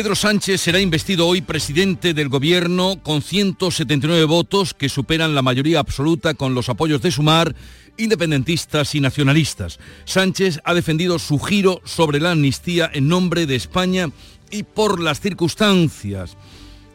Pedro Sánchez será investido hoy presidente del gobierno con 179 votos que superan la mayoría absoluta con los apoyos de Sumar, independentistas y nacionalistas. Sánchez ha defendido su giro sobre la amnistía en nombre de España y por las circunstancias.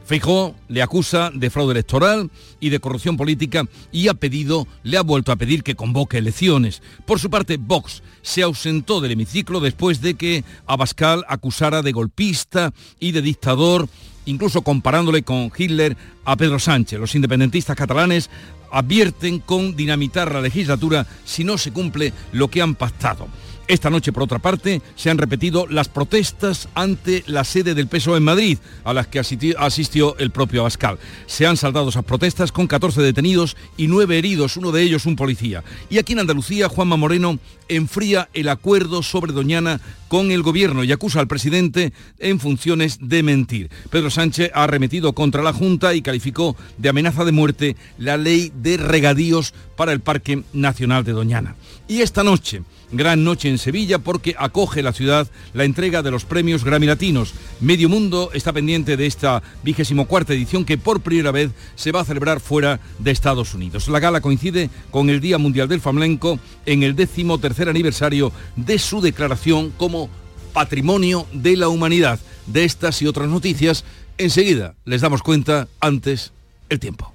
Feijó le acusa de fraude electoral y de corrupción política y ha pedido, le ha vuelto a pedir que convoque elecciones. Por su parte, Vox se ausentó del hemiciclo después de que Abascal acusara de golpista y de dictador, incluso comparándole con Hitler a Pedro Sánchez. Los independentistas catalanes advierten con dinamitar la legislatura si no se cumple lo que han pactado. Esta noche, por otra parte, se han repetido las protestas ante la sede del PSOE en Madrid, a las que asistió, el propio Abascal. Se han saldado esas protestas con 14 detenidos y 9 heridos, uno de ellos un policía. Y aquí en Andalucía, Juanma Moreno enfría el acuerdo sobre Doñana con el gobierno y acusa al presidente en funciones de mentir. Pedro Sánchez ha arremetido contra la Junta y calificó de amenaza de muerte la ley de regadíos para el Parque Nacional de Doñana. Y esta noche, gran noche en Sevilla porque acoge la ciudad la entrega de los premios Grammy Latinos. Medio mundo está pendiente de esta vigésimo cuarta edición que por primera vez se va a celebrar fuera de Estados Unidos. La gala coincide con el Día Mundial del Flamenco en el décimo tercer aniversario de su declaración como Patrimonio de la Humanidad. De estas y otras noticias, enseguida les damos cuenta antes el tiempo.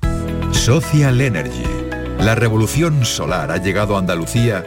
Social Energy. La revolución solar ha llegado a Andalucía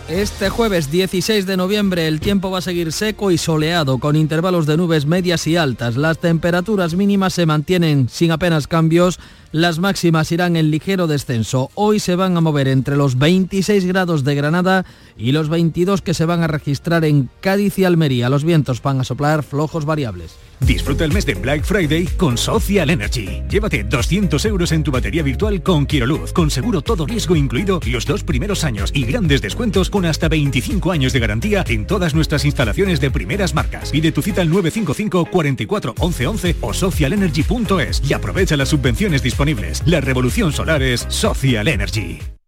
Este jueves 16 de noviembre el tiempo va a seguir seco y soleado con intervalos de nubes medias y altas. Las temperaturas mínimas se mantienen sin apenas cambios. Las máximas irán en ligero descenso. Hoy se van a mover entre los 26 grados de Granada y los 22 que se van a registrar en Cádiz y Almería. Los vientos van a soplar flojos variables. Disfruta el mes de Black Friday con Social Energy. Llévate 200 euros en tu batería virtual con Quiroluz, con seguro todo riesgo incluido los dos primeros años y grandes descuentos con hasta 25 años de garantía en todas nuestras instalaciones de primeras marcas. Pide tu cita al 955 44 11 11 o socialenergy.es y aprovecha las subvenciones disponibles. La revolución solar es Social Energy.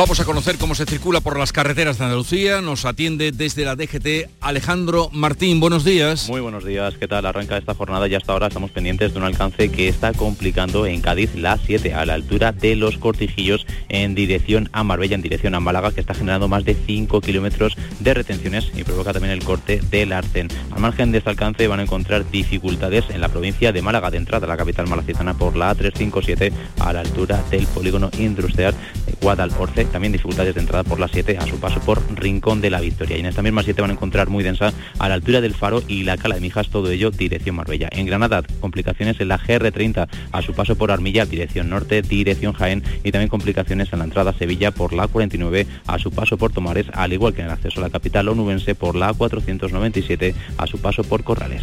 Vamos a conocer cómo se circula por las carreteras de Andalucía. Nos atiende desde la DGT Alejandro Martín. Buenos días. Muy buenos días. ¿Qué tal? Arranca esta jornada y hasta ahora estamos pendientes de un alcance que está complicando en Cádiz la 7 a la altura de los cortijillos en dirección a Marbella, en dirección a Málaga, que está generando más de 5 kilómetros de retenciones y provoca también el corte del Arcen. Al margen de este alcance van a encontrar dificultades en la provincia de Málaga, de entrada a la capital malacitana por la A357 a la altura del polígono industrial Guadalhorce también dificultades de entrada por la 7 a su paso por Rincón de la Victoria. Y en esta misma 7 van a encontrar muy densa a la altura del Faro y la Cala de Mijas, todo ello dirección Marbella. En Granada, complicaciones en la GR30 a su paso por Armilla, dirección norte, dirección Jaén y también complicaciones en la entrada a Sevilla por la 49 a su paso por Tomares, al igual que en el acceso a la capital onubense por la 497 a su paso por Corrales.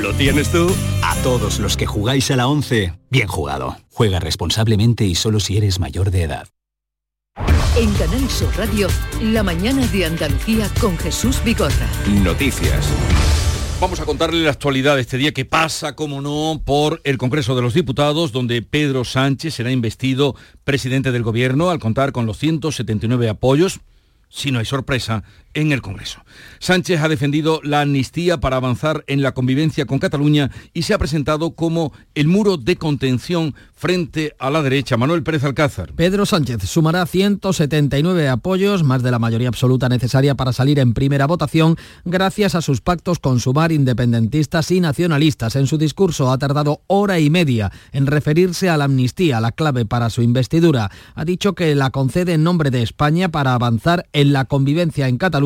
¿Lo tienes tú? A todos los que jugáis a la 11, bien jugado. Juega responsablemente y solo si eres mayor de edad. En Canal Sur Radio, la mañana de Andalucía con Jesús Bigorra. Noticias. Vamos a contarle la actualidad de este día que pasa, como no, por el Congreso de los Diputados, donde Pedro Sánchez será investido presidente del Gobierno al contar con los 179 apoyos si no hay sorpresa, en el Congreso. Sánchez ha defendido la amnistía para avanzar en la convivencia con Cataluña y se ha presentado como el muro de contención frente a la derecha. Manuel Pérez Alcázar. Pedro Sánchez sumará 179 apoyos, más de la mayoría absoluta necesaria para salir en primera votación, gracias a sus pactos con Sumar, independentistas y nacionalistas. En su discurso ha tardado hora y media en referirse a la amnistía, la clave para su investidura. Ha dicho que la concede en nombre de España para avanzar en la convivencia en Cataluña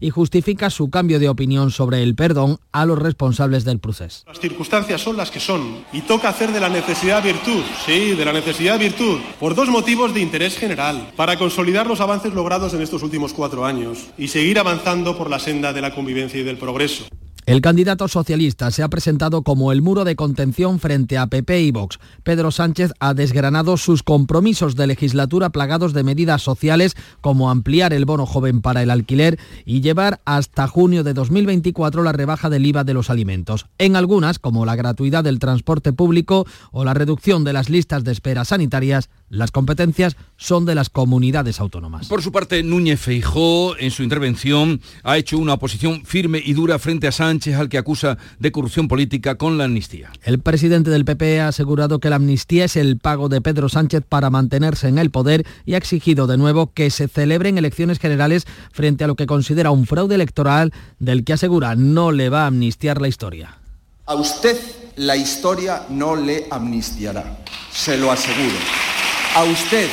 y justifica su cambio de opinión sobre el perdón a los responsables del proceso. Las circunstancias son las que son y toca hacer de la necesidad virtud, sí, de la necesidad virtud, por dos motivos de interés general, para consolidar los avances logrados en estos últimos cuatro años y seguir avanzando por la senda de la convivencia y del progreso. El candidato socialista se ha presentado como el muro de contención frente a PP y Vox. Pedro Sánchez ha desgranado sus compromisos de legislatura plagados de medidas sociales como ampliar el bono joven para el alquiler y llevar hasta junio de 2024 la rebaja del IVA de los alimentos. En algunas, como la gratuidad del transporte público o la reducción de las listas de espera sanitarias, las competencias son de las comunidades autónomas. Por su parte, Núñez Feijó, en su intervención, ha hecho una oposición firme y dura frente a Sánchez, al que acusa de corrupción política con la amnistía. El presidente del PP ha asegurado que la amnistía es el pago de Pedro Sánchez para mantenerse en el poder y ha exigido de nuevo que se celebren elecciones generales frente a lo que considera un fraude electoral del que asegura no le va a amnistiar la historia. A usted la historia no le amnistiará, se lo aseguro. A usted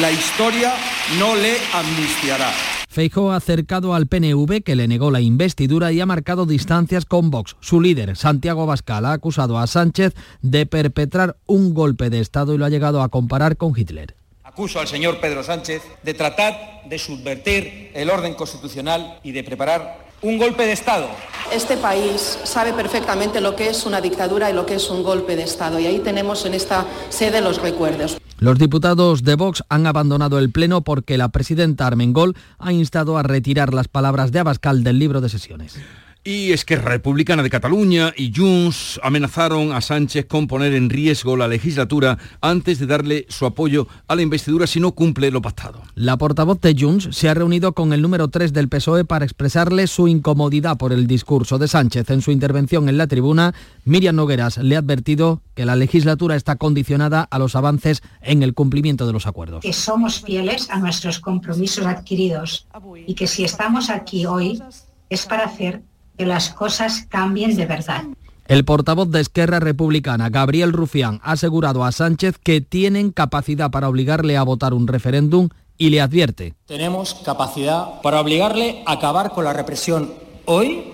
la historia no le amnistiará. Feijóo ha acercado al PNV que le negó la investidura y ha marcado distancias con Vox. Su líder, Santiago Abascal, ha acusado a Sánchez de perpetrar un golpe de Estado y lo ha llegado a comparar con Hitler. Acuso al señor Pedro Sánchez de tratar de subvertir el orden constitucional y de preparar un golpe de Estado. Este país sabe perfectamente lo que es una dictadura y lo que es un golpe de Estado y ahí tenemos en esta sede los recuerdos. Los diputados de Vox han abandonado el Pleno porque la presidenta Armengol ha instado a retirar las palabras de Abascal del libro de sesiones. Y es que Republicana de Cataluña y Junts amenazaron a Sánchez con poner en riesgo la legislatura antes de darle su apoyo a la investidura si no cumple lo pactado. La portavoz de Junts se ha reunido con el número 3 del PSOE para expresarle su incomodidad por el discurso de Sánchez. En su intervención en la tribuna, Miriam Nogueras le ha advertido que la legislatura está condicionada a los avances en el cumplimiento de los acuerdos. Que somos fieles a nuestros compromisos adquiridos y que si estamos aquí hoy es para hacer que las cosas cambien de verdad. El portavoz de Esquerra Republicana, Gabriel Rufián, ha asegurado a Sánchez que tienen capacidad para obligarle a votar un referéndum y le advierte. Tenemos capacidad para obligarle a acabar con la represión hoy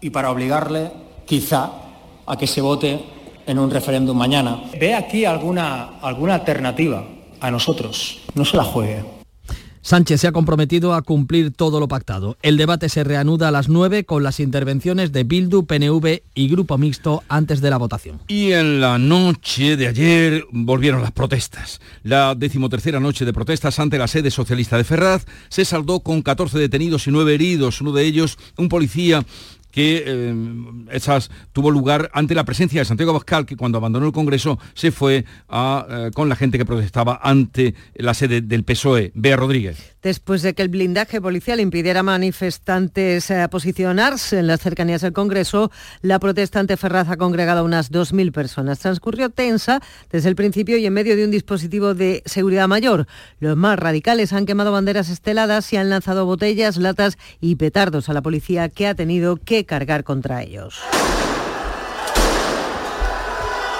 y para obligarle, quizá, a que se vote en un referéndum mañana. ¿Ve aquí alguna, alguna alternativa a nosotros? No se la juegue. Sánchez se ha comprometido a cumplir todo lo pactado. El debate se reanuda a las 9 con las intervenciones de Bildu, PNV y Grupo Mixto antes de la votación. Y en la noche de ayer volvieron las protestas. La decimotercera noche de protestas ante la sede socialista de Ferraz se saldó con 14 detenidos y 9 heridos, uno de ellos un policía que eh, esas tuvo lugar ante la presencia de Santiago Abascal, que cuando abandonó el Congreso se fue eh, con la gente que protestaba ante la sede del PSOE. Bea Rodríguez. Después de que el blindaje policial impidiera a manifestantes eh, posicionarse en las cercanías del Congreso, la protesta ante Ferraz ha congregado a unas 2.000 personas. Transcurrió tensa desde el principio y en medio de un dispositivo de seguridad mayor. Los más radicales han quemado banderas esteladas y han lanzado botellas, latas y petardos a la policía que ha tenido que cargar contra ellos.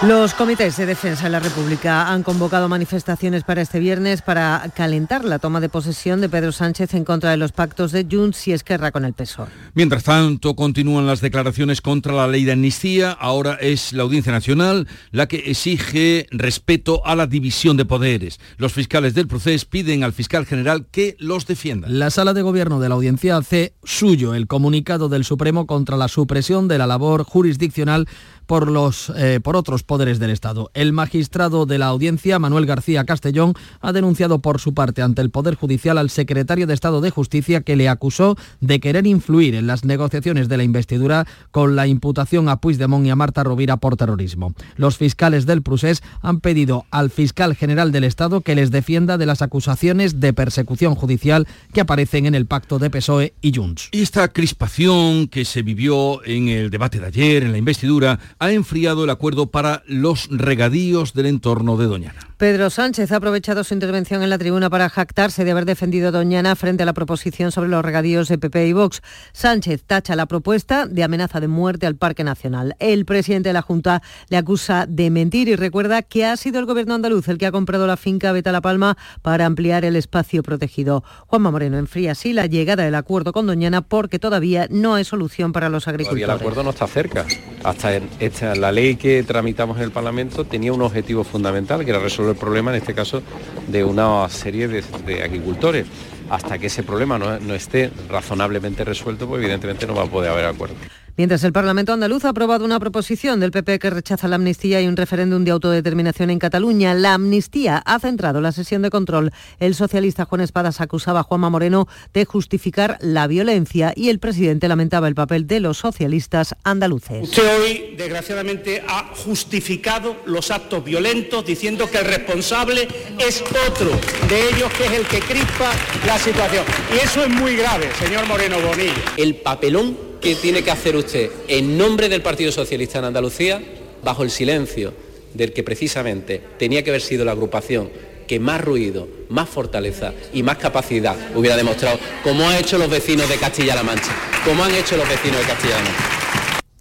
Los comités de defensa de la República han convocado manifestaciones para este viernes para calentar la toma de posesión de Pedro Sánchez en contra de los pactos de Junts y Esquerra con el PSOE. Mientras tanto, continúan las declaraciones contra la ley de amnistía. Ahora es la Audiencia Nacional la que exige respeto a la división de poderes. Los fiscales del proceso piden al fiscal general que los defienda. La sala de gobierno de la Audiencia hace suyo el comunicado del Supremo contra la supresión de la labor jurisdiccional por, los, eh, por otros poderes del Estado. El magistrado de la audiencia, Manuel García Castellón, ha denunciado por su parte ante el Poder Judicial al secretario de Estado de Justicia que le acusó de querer influir en las negociaciones de la investidura con la imputación a Puigdemont y a Marta Rovira por terrorismo. Los fiscales del Prusés han pedido al fiscal general del Estado que les defienda de las acusaciones de persecución judicial que aparecen en el pacto de PSOE y Junts. Esta crispación que se vivió en el debate de ayer, en la investidura, ha enfriado el acuerdo para los regadíos del entorno de Doñana. Pedro Sánchez ha aprovechado su intervención en la tribuna para jactarse de haber defendido a Doñana frente a la proposición sobre los regadíos de PP y Vox. Sánchez tacha la propuesta de amenaza de muerte al Parque Nacional. El presidente de la Junta le acusa de mentir y recuerda que ha sido el gobierno andaluz el que ha comprado la finca Beta La Palma para ampliar el espacio protegido. Juanma Moreno enfría así la llegada del acuerdo con Doñana porque todavía no hay solución para los agricultores. Todavía el acuerdo no está cerca. Hasta esta, la ley que tramitamos en el Parlamento tenía un objetivo fundamental que era resolver el problema, en este caso, de una serie de, agricultores. Hasta que ese problema no, no esté razonablemente resuelto, pues evidentemente no va a poder haber acuerdo. Mientras el Parlamento andaluz ha aprobado una proposición del PP que rechaza la amnistía y un referéndum de autodeterminación en Cataluña, la amnistía ha centrado la sesión de control. El socialista Juan Espadas acusaba a Juanma Moreno de justificar la violencia y el presidente lamentaba el papel de los socialistas andaluces. Usted hoy, desgraciadamente, ha justificado los actos violentos diciendo que el responsable es otro de ellos, que es el que crispa la situación. Y eso es muy grave, señor Moreno Bonilla. El papelón ¿Qué tiene que hacer usted en nombre del Partido Socialista en Andalucía, bajo el silencio del que precisamente tenía que haber sido la agrupación que más ruido, más fortaleza y más capacidad hubiera demostrado, como han hecho los vecinos de Castilla-La Mancha, como han hecho los vecinos de Castilla-La Mancha.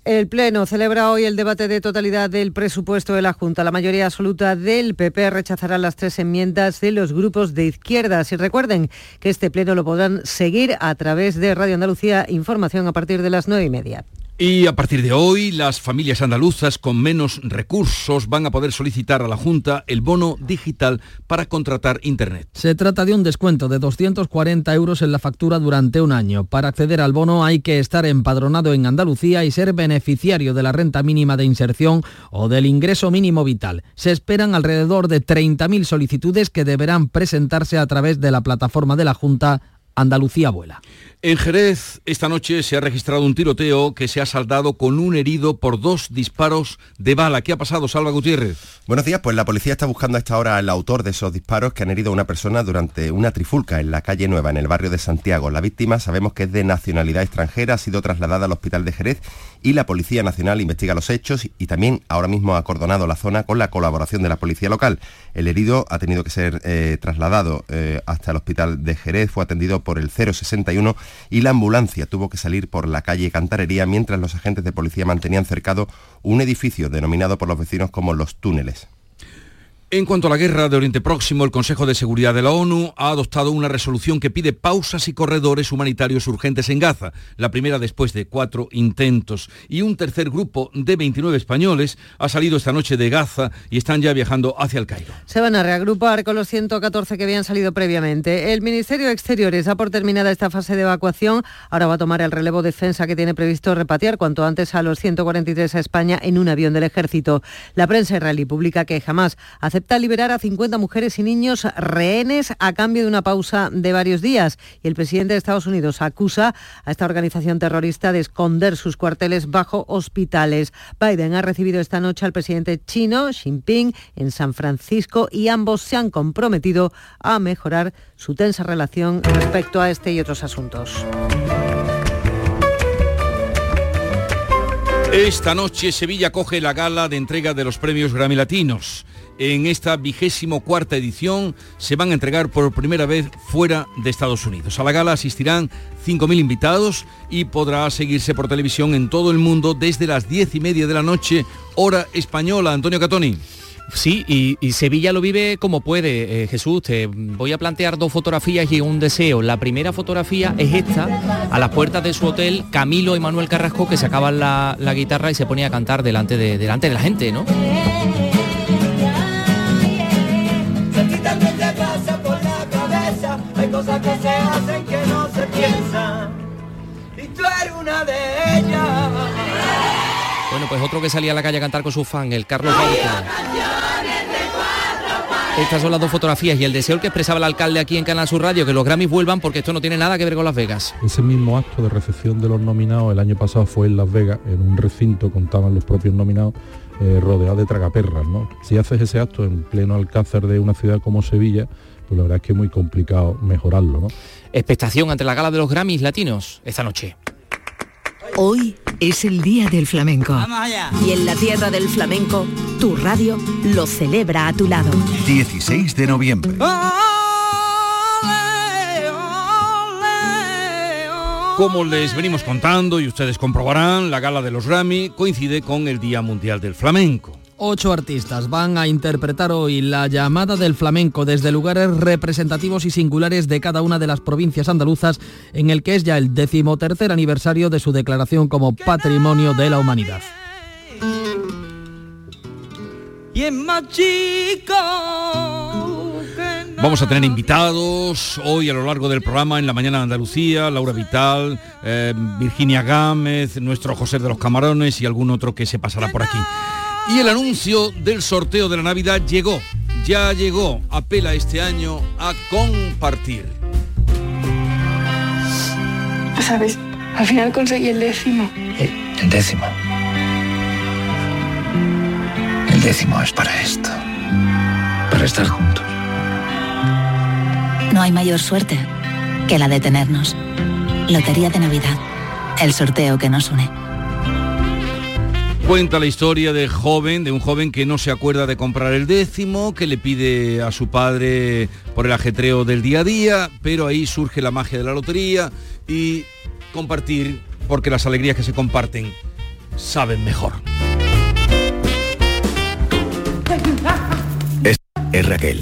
El Pleno celebra hoy el debate de totalidad del presupuesto de la Junta. La mayoría absoluta del PP rechazará las tres enmiendas de los grupos de izquierdas. Y recuerden que este Pleno lo podrán seguir a través de Radio Andalucía Información a partir de las nueve y media. Y a partir de hoy, las familias andaluzas con menos recursos van a poder solicitar a la Junta el bono digital para contratar Internet. Se trata de un descuento de 240 euros en la factura durante un año. Para acceder al bono hay que estar empadronado en Andalucía y ser beneficiario de la renta mínima de inserción o del ingreso mínimo vital. Se esperan alrededor de 30.000 solicitudes que deberán presentarse a través de la plataforma de la Junta Andalucía Vuela. En Jerez, esta noche se ha registrado un tiroteo que se ha saldado con un herido por dos disparos de bala. ¿Qué ha pasado, Salva Gutiérrez? Buenos días, pues la policía está buscando a esta hora al autor de esos disparos que han herido a una persona durante una trifulca en la calle Nueva, en el barrio de Santiago. La víctima sabemos que es de nacionalidad extranjera, ha sido trasladada al hospital de Jerez y la Policía Nacional investiga los hechos y también ahora mismo ha acordonado la zona con la colaboración de la Policía Local. El herido ha tenido que ser eh, trasladado eh, hasta el hospital de Jerez, fue atendido por el 061 y la ambulancia tuvo que salir por la calle Cantarería mientras los agentes de policía mantenían cercado un edificio denominado por los vecinos como Los Túneles. En cuanto a la guerra de Oriente Próximo, el Consejo de Seguridad de la ONU ha adoptado una resolución que pide pausas y corredores humanitarios urgentes en Gaza, la primera después de cuatro intentos. Y un tercer grupo de 29 españoles ha salido esta noche de Gaza y están ya viajando hacia el Cairo. Se van a reagrupar con los 114 que habían salido previamente. El Ministerio de Exteriores ha por terminada esta fase de evacuación. Ahora va a tomar el relevo defensa que tiene previsto repatriar cuanto antes a los 143 a España en un avión del ejército. La prensa israelí publica que jamás hace acepta liberar a 50 mujeres y niños rehenes a cambio de una pausa de varios días. Y el presidente de Estados Unidos acusa a esta organización terrorista de esconder sus cuarteles bajo hospitales. Biden ha recibido esta noche al presidente chino Xi Jinping en San Francisco y ambos se han comprometido a mejorar su tensa relación respecto a este y otros asuntos. Esta noche Sevilla coge la gala de entrega de los premios Grammy Latinos en esta vigésimo cuarta edición se van a entregar por primera vez fuera de Estados Unidos. A la gala asistirán 5.000 invitados y podrá seguirse por televisión en todo el mundo desde las 10 y media de la noche, hora española. Antonio Catoni. Sí, y, Sevilla lo vive como puede, eh, Jesús. Te voy a plantear dos fotografías y un deseo. La primera fotografía es esta, a las puertas de su hotel, Camilo y Manuel Carrasco, que sacaban la, la guitarra y se ponía a cantar delante de, delante de la gente, ¿no? Que se hacen que no se piensan. Y tú eres una de ellas. Bueno, pues otro que salía a la calle a cantar con su fan, el Carlos Bautista. Estas son las dos fotografías y el deseo que expresaba el alcalde aquí en Canal Sur Radio, que los Grammys vuelvan porque esto no tiene nada que ver con Las Vegas. Ese mismo acto de recepción de los nominados el año pasado fue en Las Vegas, en un recinto, contaban los propios nominados, eh, rodeado de tragaperras. ¿no? Si haces ese acto en pleno alcázar de una ciudad como Sevilla, pues la verdad es que es muy complicado mejorarlo. ¿no? Expectación ante la gala de los Grammys latinos esta noche. Hoy es el Día del Flamenco. Y en la tierra del flamenco, tu radio lo celebra a tu lado. 16 de noviembre. Como les venimos contando y ustedes comprobarán, la gala de los Grammy coincide con el Día Mundial del Flamenco. Ocho artistas van a interpretar hoy la llamada del flamenco desde lugares representativos y singulares de cada una de las provincias andaluzas, en el que es ya el decimotercer aniversario de su declaración como Patrimonio de la Humanidad. Y es más chico. Vamos a tener invitados hoy a lo largo del programa en la mañana de Andalucía, Laura Vital, eh, Virginia Gámez, nuestro José de los Camarones y algún otro que se pasará por aquí. Y el anuncio del sorteo de la Navidad llegó, ya llegó, apela este año a compartir. ¿Sabes? Al final conseguí el décimo. El décimo. El décimo es para esto. Para estar juntos. No hay mayor suerte que la de tenernos. Lotería de Navidad. El sorteo que nos une. Cuenta la historia de joven, de un joven que no se acuerda de comprar el décimo, que le pide a su padre por el ajetreo del día a día, pero ahí surge la magia de la lotería y compartir, porque las alegrías que se comparten saben mejor. Es, es Raquel,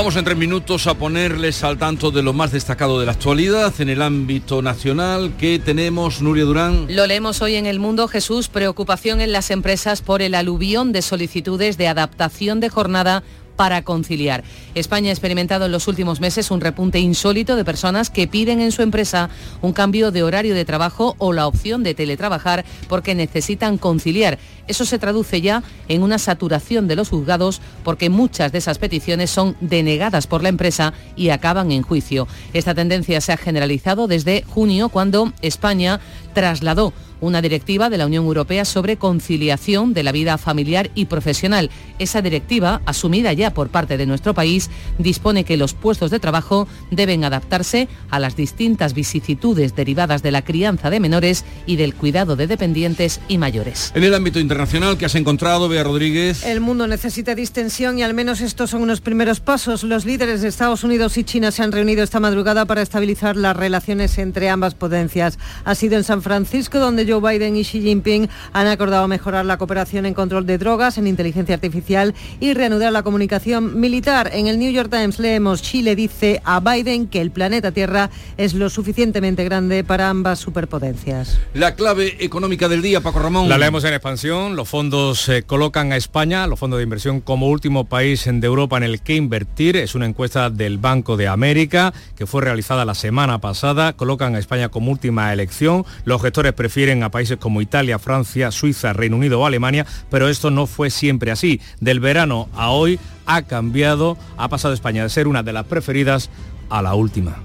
Vamos en tres minutos a ponerles al tanto de lo más destacado de la actualidad en el ámbito nacional que tenemos, Nuria Durán. Lo leemos hoy en El Mundo, Jesús, preocupación en las empresas por el aluvión de solicitudes de adaptación de jornada para conciliar. España ha experimentado en los últimos meses un repunte insólito de personas que piden en su empresa un cambio de horario de trabajo o la opción de teletrabajar porque necesitan conciliar. Eso se traduce ya en una saturación de los juzgados porque muchas de esas peticiones son denegadas por la empresa y acaban en juicio. Esta tendencia se ha generalizado desde junio cuando España trasladó una directiva de la Unión Europea sobre conciliación de la vida familiar y profesional. Esa directiva, asumida ya por parte de nuestro país, dispone que los puestos de trabajo deben adaptarse a las distintas vicisitudes derivadas de la crianza de menores y del cuidado de dependientes y mayores. En el ámbito internacional que has encontrado, Bea Rodríguez. El mundo necesita distensión y al menos estos son unos primeros pasos. Los líderes de Estados Unidos y China se han reunido esta madrugada para estabilizar las relaciones entre ambas potencias. Ha sido en San Francisco donde Joe Biden y Xi Jinping han acordado mejorar la cooperación en control de drogas, en inteligencia artificial y reanudar la comunicación militar. En el New York Times leemos Chile dice a Biden que el planeta Tierra es lo suficientemente grande para ambas superpotencias. La clave económica del día, Paco Ramón. La leemos en expansión. Los fondos eh, colocan a España, los fondos de inversión, como último país de Europa en el que invertir. Es una encuesta del Banco de América que fue realizada la semana pasada. Colocan a España como última elección. Los gestores prefieren a países como Italia, Francia, Suiza, Reino Unido o Alemania, pero esto no fue siempre así. Del verano a hoy ha cambiado, ha pasado España de ser una de las preferidas a la última.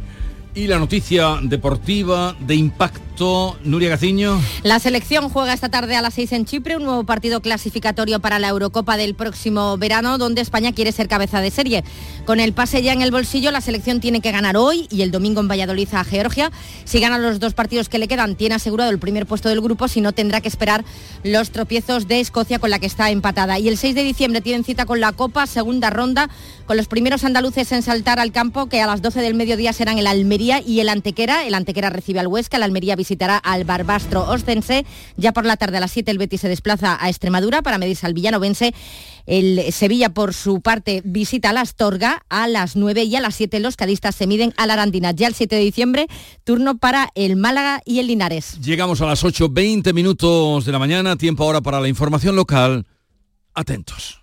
Y la noticia deportiva de impacto, Nuria Gaciño. La selección juega esta tarde a las 6 en Chipre, un nuevo partido clasificatorio para la Eurocopa del próximo verano, donde España quiere ser cabeza de serie. Con el pase ya en el bolsillo, la selección tiene que ganar hoy y el domingo en Valladolid a Georgia. Si gana los dos partidos que le quedan, tiene asegurado el primer puesto del grupo, si no tendrá que esperar los tropiezos de Escocia con la que está empatada. Y el 6 de diciembre tienen cita con la Copa, segunda ronda, con los primeros andaluces en saltar al campo, que a las 12 del mediodía serán el Almería y el Antequera. El Antequera recibe al Huesca, el Almería visitará al Barbastro Ostense. Ya por la tarde a las 7 el Betis se desplaza a Extremadura para medirse al Villanovense. El Sevilla, por su parte, visita a la Astorga a las 9 y a las 7 los cadistas se miden a la Arandina. Ya el 7 de diciembre, turno para el Málaga y el Linares. Llegamos a las 8, 20 minutos de la mañana, tiempo ahora para la información local. Atentos.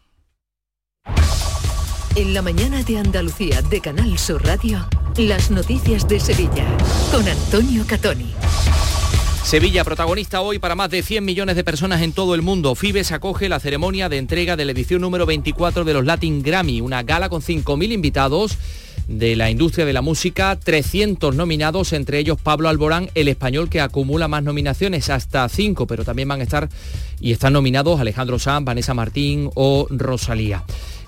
En la mañana de Andalucía de Canal Sur Radio, las noticias de Sevilla con Antonio Catoni. Sevilla, protagonista hoy para más de 100 millones de personas en todo el mundo. Fibes acoge la ceremonia de entrega de la edición número 24 de los Latin Grammy, una gala con 5.000 invitados de la industria de la música, 300 nominados, entre ellos Pablo Alborán, el español que acumula más nominaciones, hasta 5, pero también van a estar y están nominados Alejandro Sanz, Vanessa Martín o Rosalía.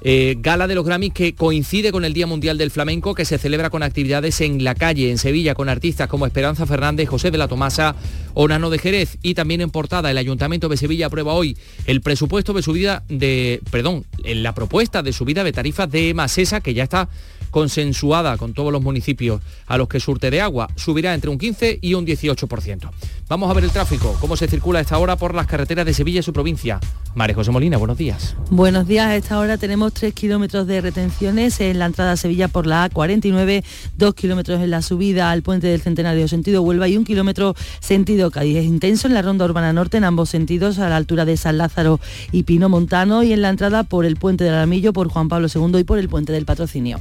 Eh, gala de los Grammys que coincide con el Día Mundial del Flamenco que se celebra con actividades en la calle, en Sevilla, con artistas como Esperanza Fernández, José de la Tomasa o Nano de Jerez. Y también en portada, el Ayuntamiento de Sevilla aprueba hoy el presupuesto de subida de, perdón, la propuesta de subida de tarifas de Masesa, que ya está consensuada con todos los municipios a los que surte de agua, subirá entre un 15 y un 18%. Vamos a ver el tráfico, cómo se circula a esta hora por las carreteras de Sevilla y su provincia. María José Molina, buenos días. Buenos días, a esta hora tenemos 3 kilómetros de retenciones en la entrada a Sevilla por la A49, 2 kilómetros en la subida al puente del Centenario sentido Huelva y un kilómetro sentido Cádiz. Es intenso en la ronda urbana norte en ambos sentidos a la altura de San Lázaro y Pino Montano y en la entrada por el puente del Aramillo, por Juan Pablo II y por el puente del Patrocinio.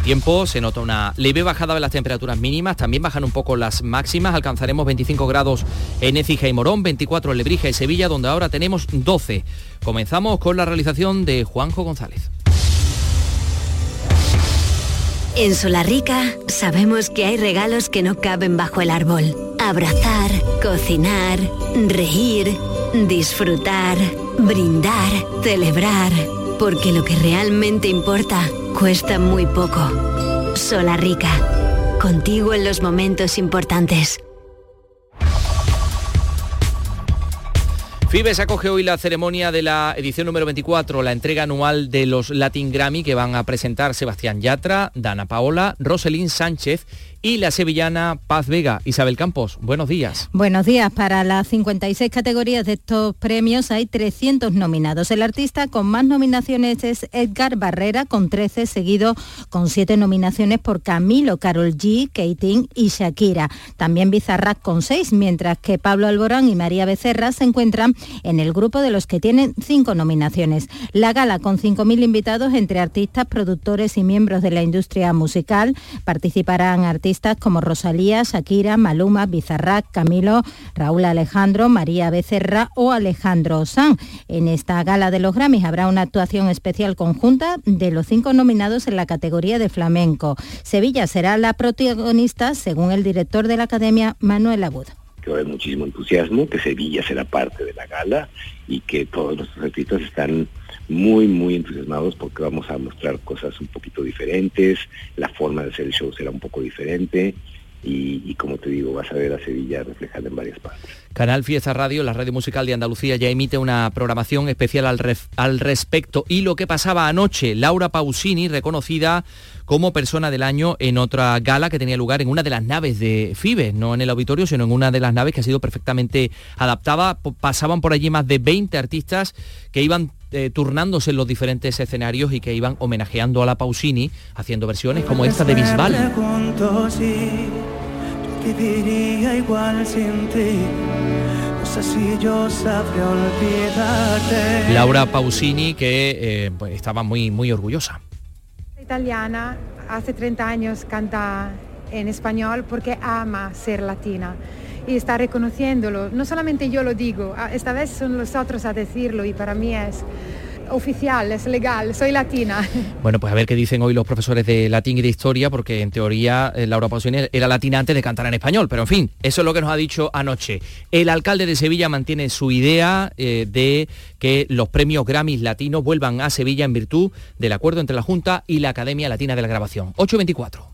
Tiempo se nota una leve bajada de las temperaturas mínimas, también bajan un poco las máximas, alcanzaremos 25 grados en Écija y Morón, 24 en Lebrija y Sevilla, donde ahora tenemos 12. Comenzamos con la realización de Juanjo González. En Solarrica sabemos que hay regalos que no caben bajo el árbol. Abrazar, cocinar, reír, disfrutar, brindar, celebrar. Porque lo que realmente importa cuesta muy poco. Solarrica. Contigo en los momentos importantes. Fibes acoge hoy la ceremonia de la edición número 24, la entrega anual de los Latin Grammy que van a presentar Sebastián Yatra, Dana Paola, Roselín Sánchez y la sevillana Paz Vega. Isabel Campos, buenos días. Buenos días. Para las 56 categorías de estos premios hay 300 nominados. El artista con más nominaciones es Edgar Barrera, con 13, seguido con 7 nominaciones por Camilo, Carol G, Keitín y Shakira. También Bizarrap con 6, mientras que Pablo Alborán y María Becerra se encuentran en el grupo de los que tienen 5 nominaciones. La gala con 5.000 invitados entre artistas, productores y miembros de la industria musical. Participarán artistas como Rosalía, Shakira, Maluma, Bizarrac, Camilo, Raúl Alejandro, María Becerra o Alejandro San. En esta gala de los Grammys habrá una actuación especial conjunta de los cinco nominados en la categoría de flamenco. Sevilla será la protagonista, según el director de la Academia, Manuel Abud que va muchísimo entusiasmo, que Sevilla será parte de la gala y que todos nuestros artistas están muy, muy entusiasmados porque vamos a mostrar cosas un poquito diferentes, la forma de hacer el show será un poco diferente y, como te digo, vas a ver a Sevilla reflejada en varias partes. Canal Fiesta Radio, la radio musical de Andalucía, ya emite una programación especial al, al respecto. Y lo que pasaba anoche, Laura Pausini, reconocida como persona del año en otra gala que tenía lugar en una de las naves de FIBE, no en el auditorio, sino en una de las naves que ha sido perfectamente adaptada. Pasaban por allí más de 20 artistas que iban eh, turnándose en los diferentes escenarios y que iban homenajeando a la Pausini, haciendo versiones como esta de Bisbal. Laura Pausini que eh, pues, estaba muy, muy orgullosa. Italiana, hace 30 años canta en español porque ama ser latina y está reconociéndolo. No solamente yo lo digo, esta vez son los otros a decirlo y para mí es oficial, es legal, soy latina. Bueno, pues a ver qué dicen hoy los profesores de latín y de historia, porque en teoría eh, Laura Pausini era latina antes de cantar en español, pero en fin, eso es lo que nos ha dicho anoche. El alcalde de Sevilla mantiene su idea eh, de que los premios Grammys latinos vuelvan a Sevilla en virtud del acuerdo entre la Junta y la Academia Latina de la Grabación. 824.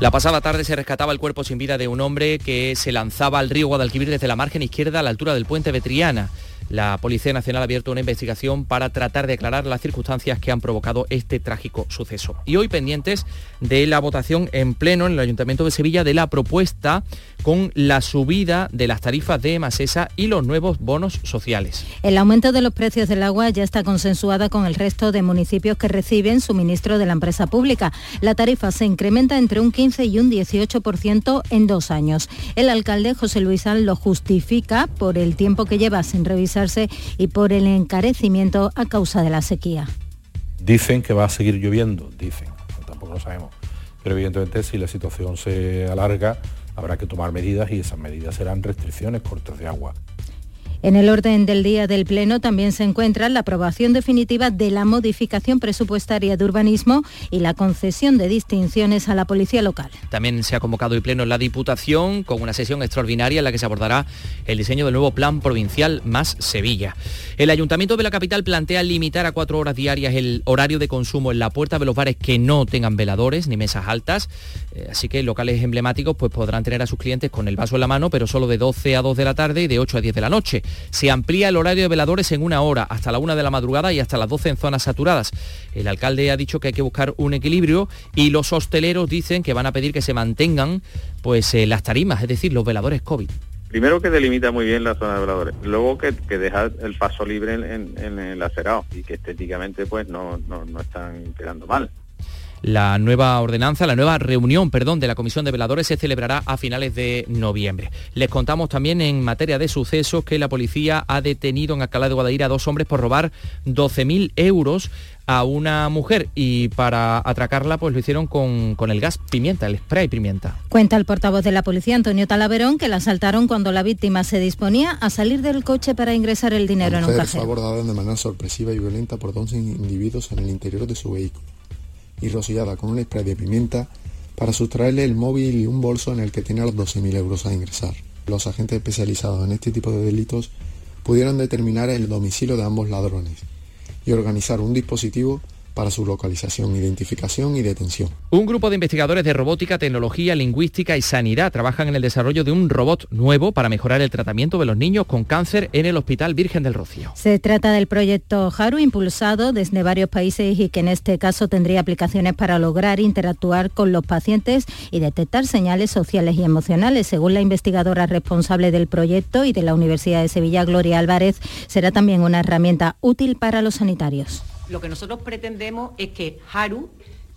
La pasada tarde se rescataba el cuerpo sin vida de un hombre que se lanzaba al río Guadalquivir desde la margen izquierda a la altura del puente Betriana. La Policía Nacional ha abierto una investigación para tratar de aclarar las circunstancias que han provocado este trágico suceso. Y hoy pendientes de la votación en pleno en el Ayuntamiento de Sevilla de la propuesta con la subida de las tarifas de Masesa y los nuevos bonos sociales. El aumento de los precios del agua ya está consensuada con el resto de municipios que reciben suministro de la empresa pública. La tarifa se incrementa entre un 15 y un 18% en dos años. El alcalde José Luis Al lo justifica por el tiempo que lleva sin revisar y por el encarecimiento a causa de la sequía. Dicen que va a seguir lloviendo, dicen, tampoco lo sabemos. Pero evidentemente si la situación se alarga, habrá que tomar medidas y esas medidas serán restricciones, cortes de agua. En el orden del día del Pleno también se encuentra la aprobación definitiva de la modificación presupuestaria de urbanismo y la concesión de distinciones a la policía local. También se ha convocado el Pleno en la Diputación con una sesión extraordinaria en la que se abordará el diseño del nuevo Plan Provincial más Sevilla. El Ayuntamiento de la capital plantea limitar a cuatro horas diarias el horario de consumo en la puerta de los bares que no tengan veladores ni mesas altas. Eh, así que locales emblemáticos pues, podrán tener a sus clientes con el vaso en la mano, pero solo de 12 a 2 de la tarde y de 8 a 10 de la noche. Se amplía el horario de veladores en una hora, hasta la una de la madrugada y hasta las 12 en zonas saturadas. El alcalde ha dicho que hay que buscar un equilibrio y los hosteleros dicen que van a pedir que se mantengan pues, eh, las tarimas, es decir, los veladores COVID. Primero que delimita muy bien la zona de veladores, luego que, deja el paso libre en, el acerado y que estéticamente pues no, no, no están quedando mal. La nueva ordenanza, la nueva reunión, perdón, de la Comisión de Veladores se celebrará a finales de noviembre. Les contamos también en materia de sucesos que la policía ha detenido en Alcalá de Guadaira a dos hombres por robar 12.000 euros a una mujer y para atracarla pues lo hicieron con, con, el gas pimienta, el spray pimienta. Cuenta el portavoz de la policía, Antonio Talaverón, que la asaltaron cuando la víctima se disponía a salir del coche para ingresar el dinero en un cajero. fue abordada de manera sorpresiva y violenta por dos individuos en el interior de su vehículo y rociada con un spray de pimienta para sustraerle el móvil y un bolso en el que tenía los 12.000 euros a ingresar. Los agentes especializados en este tipo de delitos pudieron determinar el domicilio de ambos ladrones y organizar un dispositivo para su localización, identificación y detención. Un grupo de investigadores de robótica, tecnología, lingüística y sanidad trabajan en el desarrollo de un robot nuevo para mejorar el tratamiento de los niños con cáncer en el Hospital Virgen del Rocío. Se trata del proyecto Haru impulsado desde varios países y que en este caso tendría aplicaciones para lograr interactuar con los pacientes y detectar señales sociales y emocionales. Según la investigadora responsable del proyecto y de la Universidad de Sevilla, Gloria Álvarez, será también una herramienta útil para los sanitarios. Lo que nosotros pretendemos es que Haru,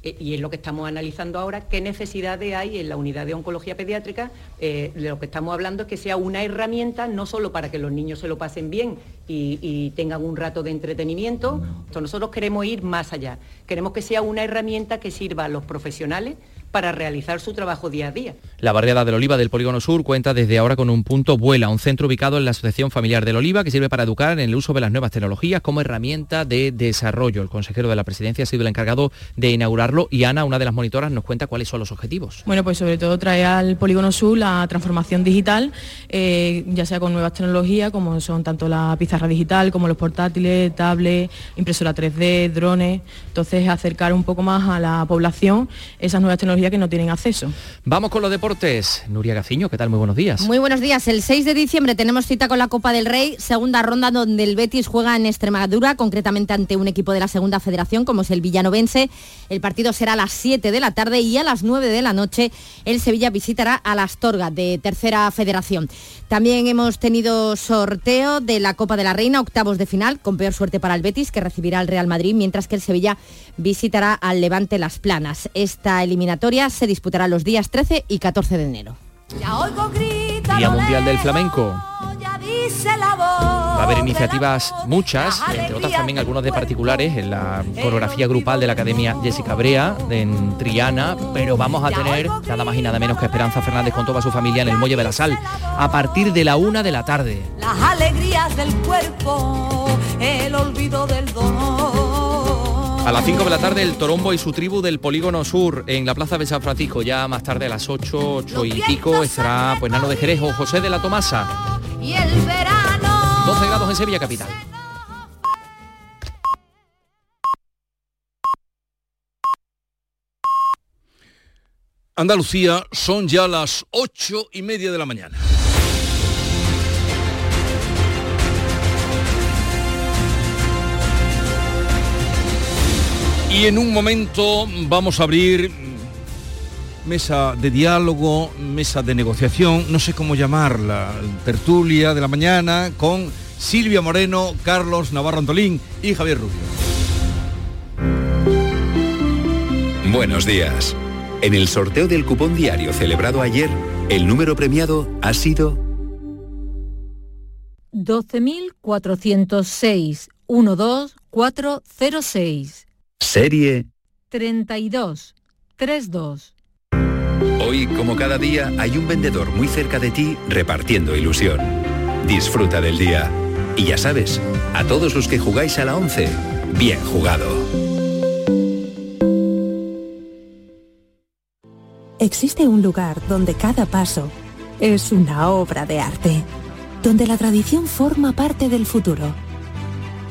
eh, y es lo que estamos analizando ahora, qué necesidades hay en la unidad de oncología pediátrica. Eh, lo que estamos hablando es que sea una herramienta no solo para que los niños se lo pasen bien y, y, tengan un rato de entretenimiento, nosotros queremos ir más allá. Queremos que sea una herramienta que sirva a los profesionales para realizar su trabajo día a día. La barriada del Oliva del Polígono Sur cuenta desde ahora con un punto Vuela, un centro ubicado en la Asociación Familiar del Oliva que sirve para educar en el uso de las nuevas tecnologías como herramienta de desarrollo. El consejero de la presidencia ha sido el encargado de inaugurarlo y Ana, una de las monitoras, nos cuenta cuáles son los objetivos. Bueno, pues sobre todo trae al Polígono Sur la transformación digital, eh, ya sea con nuevas tecnologías como son tanto la pizarra digital como los portátiles, tablets, impresora 3D, drones. Entonces acercar un poco más a la población esas nuevas tecnologías que no tienen acceso. Vamos con los deportes. Nuria Gaciño, ¿qué tal? Muy buenos días. Muy buenos días. El 6 de diciembre tenemos cita con la Copa del Rey, segunda ronda donde el Betis juega en Extremadura, concretamente ante un equipo de la segunda federación como es el Villanovense. El partido será a las 7 de la tarde y a las 9 de la noche el Sevilla visitará a la Astorga de tercera federación. También hemos tenido sorteo de la Copa de la Reina, octavos de final, con peor suerte para el Betis, que recibirá al Real Madrid, mientras que el Sevilla visitará al Levante Las Planas. Esta eliminatoria se disputará los días 13 y 14 de enero. Día Mundial del Flamenco. Va a haber iniciativas muchas, entre otras también algunos de particulares en la coreografía grupal de la Academia Jessica Brea en Triana, pero vamos a tener nada más y nada menos que Esperanza Fernández con toda su familia en el Muelle de la Sal a partir de la una de la tarde. Las alegrías del cuerpo, el olvido del dolor. A las 5 de la tarde el Torombo y su tribu del Polígono Sur en la Plaza de San Francisco. Ya más tarde a las 8, 8 y pico estará pues Nano de Jerez o José de la Tomasa. Y el verano. 12 grados en Sevilla Capital. Andalucía son ya las ocho y media de la mañana. Y en un momento vamos a abrir mesa de diálogo, mesa de negociación, no sé cómo llamarla, tertulia de la mañana con Silvia Moreno, Carlos Navarro Antolín y Javier Rubio. Buenos días. En el sorteo del cupón diario celebrado ayer, el número premiado ha sido 12.406 12406 serie 32 32 Hoy, como cada día, hay un vendedor muy cerca de ti repartiendo ilusión. Disfruta del día. Y ya sabes, a todos los que jugáis a la 11, bien jugado. Existe un lugar donde cada paso es una obra de arte, donde la tradición forma parte del futuro,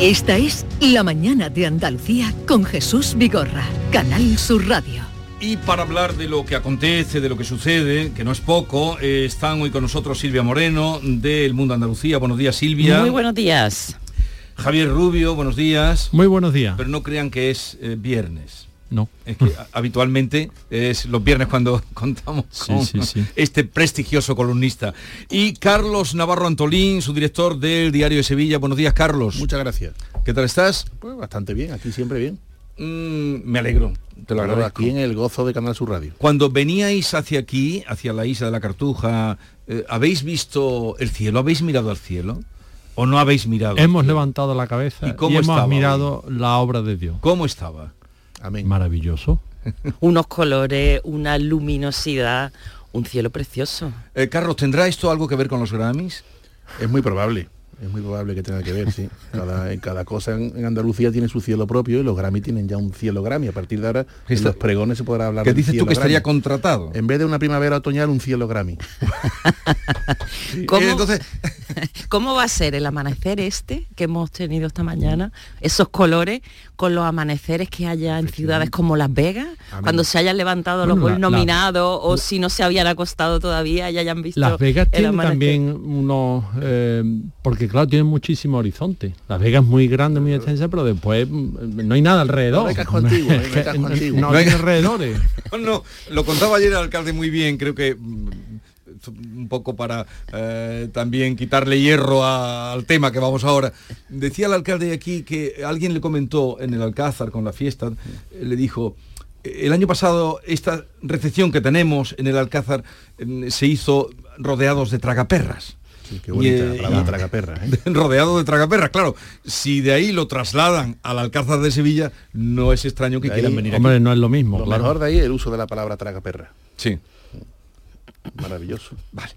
Esta es La Mañana de Andalucía con Jesús Vigorra, Canal Sur Radio. Y para hablar de lo que acontece, de lo que sucede, que no es poco, eh, están hoy con nosotros Silvia Moreno del Mundo Andalucía. Buenos días, Silvia. Muy buenos días. Javier Rubio, buenos días. Muy buenos días. Pero no crean que es eh, viernes. No. Es que habitualmente es los viernes cuando contamos con sí, sí. este prestigioso columnista. Y Carlos Navarro Antolín, su director del Diario de Sevilla. Buenos días, Carlos. Muchas gracias. ¿Qué tal estás? Pues bastante bien, aquí siempre bien. Mm, me alegro, te lo agradezco. aquí en el gozo de Canal Sur Radio. Cuando veníais hacia aquí, hacia la isla de la Cartuja, eh, ¿habéis visto el cielo? ¿Habéis mirado al cielo? ¿O no habéis mirado? Hemos levantado la cabeza ¿Y y, cómo hemos estaba mirado la obra de Dios. ¿Cómo estaba? Amén. Maravilloso. Unos colores, una luminosidad, un cielo precioso. Eh, Carlos, ¿tendrá esto algo que ver con los Grammys? Es muy probable. Es muy probable que tenga que ver, sí. Cada, cosa en, en Andalucía tiene su cielo propio y los Grammy tienen ya un cielo Grammy. A partir de ahora, en los pregones se podrá hablar ¿Qué dices tú que estaría contratado? En vez de una primavera otoñal, un cielo Grammy. ¿Cómo, Eh, entonces- ¿Cómo va a ser el amanecer este que hemos tenido esta mañana? Esos colores con los amaneceres que haya en ciudades como Las Vegas, cuando se hayan levantado Bueno, los la- la- nominados o si no se habían acostado todavía y hayan visto Las Vegas amanecer. también unos... eh, porque claro, tienen muchísimo horizonte. Las Vegas es muy grande, muy extensa, pero después mm, no hay nada alrededor. No hay casco antiguo, no hay alrededores. No, no, lo contaba ayer el alcalde muy bien, creo que mm, un poco para eh, también quitarle hierro a- al tema que vamos ahora. Decía el alcalde aquí que alguien le comentó en el Alcázar con la fiesta, eh, le dijo, el año pasado esta recepción que tenemos en el Alcázar mm, se hizo rodeados de tragaperras. qué bonita Y, la eh, palabra y- tragaperra, ¿eh? rodeado de tragaperras, claro. Si de ahí lo trasladan al Alcázar de Sevilla, no es extraño que ahí, quieran venir Hombre, aquí. no es lo mismo, Lo claro. mejor de ahí el uso de la palabra tragaperra. Sí. Maravilloso. Vale.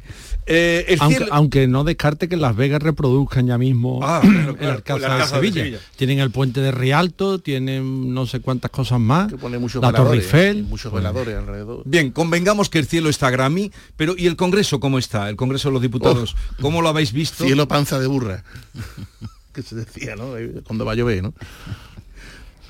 Eh, el aunque, cielo- aunque no descarte que Las Vegas reproduzcan ya mismo Ah, claro, el Alcázar de, Sevilla. Tienen el puente de Rialto, tienen no sé cuántas cosas más. Que pone muchos la Torre veladores, Eiffel. Muchos Pues, veladores alrededor. Bien, convengamos que el cielo está Grammy, pero ¿y el Congreso cómo está? El Congreso de los Diputados, ¿cómo lo habéis visto? Cielo panza de burra. que se decía, ¿no? Cuando va a llover, ¿no?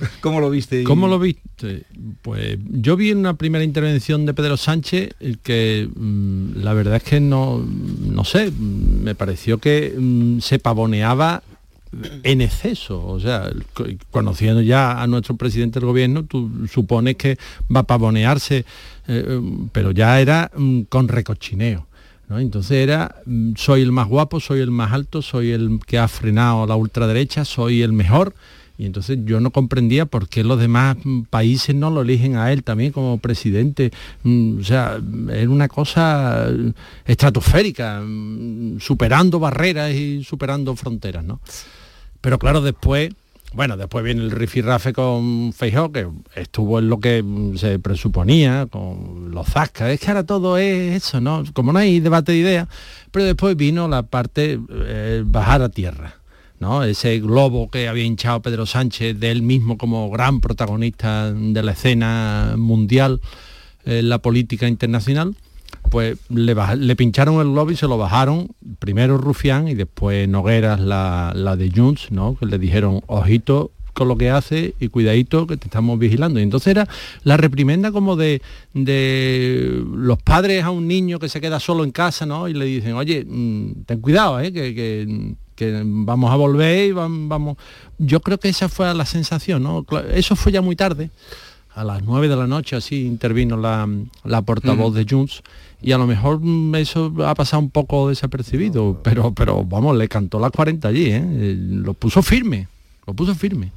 ¿Cómo lo viste? ¿Cómo lo viste? Pues yo vi una primera intervención de Pedro Sánchez que mm, la verdad es que no, no sé, mm, me pareció que mm, se pavoneaba en exceso. O sea, co- conociendo ya a nuestro presidente del gobierno, tú supones que va a pavonearse, eh, pero ya era con recochineo. Entonces era, soy el más guapo, soy el más alto, soy el que ha frenado la ultraderecha, soy el mejor. Y entonces yo no comprendía por qué los demás países no lo eligen a él también como presidente. Mm, O sea, era una cosa eh, estratosférica, mm, superando barreras y superando fronteras, ¿no? Pero claro, después, bueno, después viene el rifirrafe con Feijóo, que estuvo en lo que mm, se presuponía, con los zascas. Es que ahora todo es eso, ¿no? Como no hay debate de ideas, pero después vino la parte eh, bajar a tierra. ¿No? Ese globo que había hinchado Pedro Sánchez de él mismo como gran protagonista de la escena mundial en la política internacional, pues le, pincharon el globo y se lo bajaron, primero Rufián y después Nogueras, la, la de Junts, ¿no? que le dijeron, ojito con lo que hace y cuidadito que te estamos vigilando. Y entonces era la reprimenda como de, de los padres a un niño que se queda solo en casa, ¿no? Y le dicen, oye, mm, ten cuidado, ¿eh? que- que vamos a volver y vam- vamos. Yo creo que esa fue la sensación, Eso fue ya muy tarde. A las 9 de la noche así intervino la, la portavoz de Junts y a lo mejor mm, eso ha pasado un poco desapercibido, pero, pero vamos, le cantó las 40 allí, ¿eh? Eh, Lo puso firme, lo puso firme.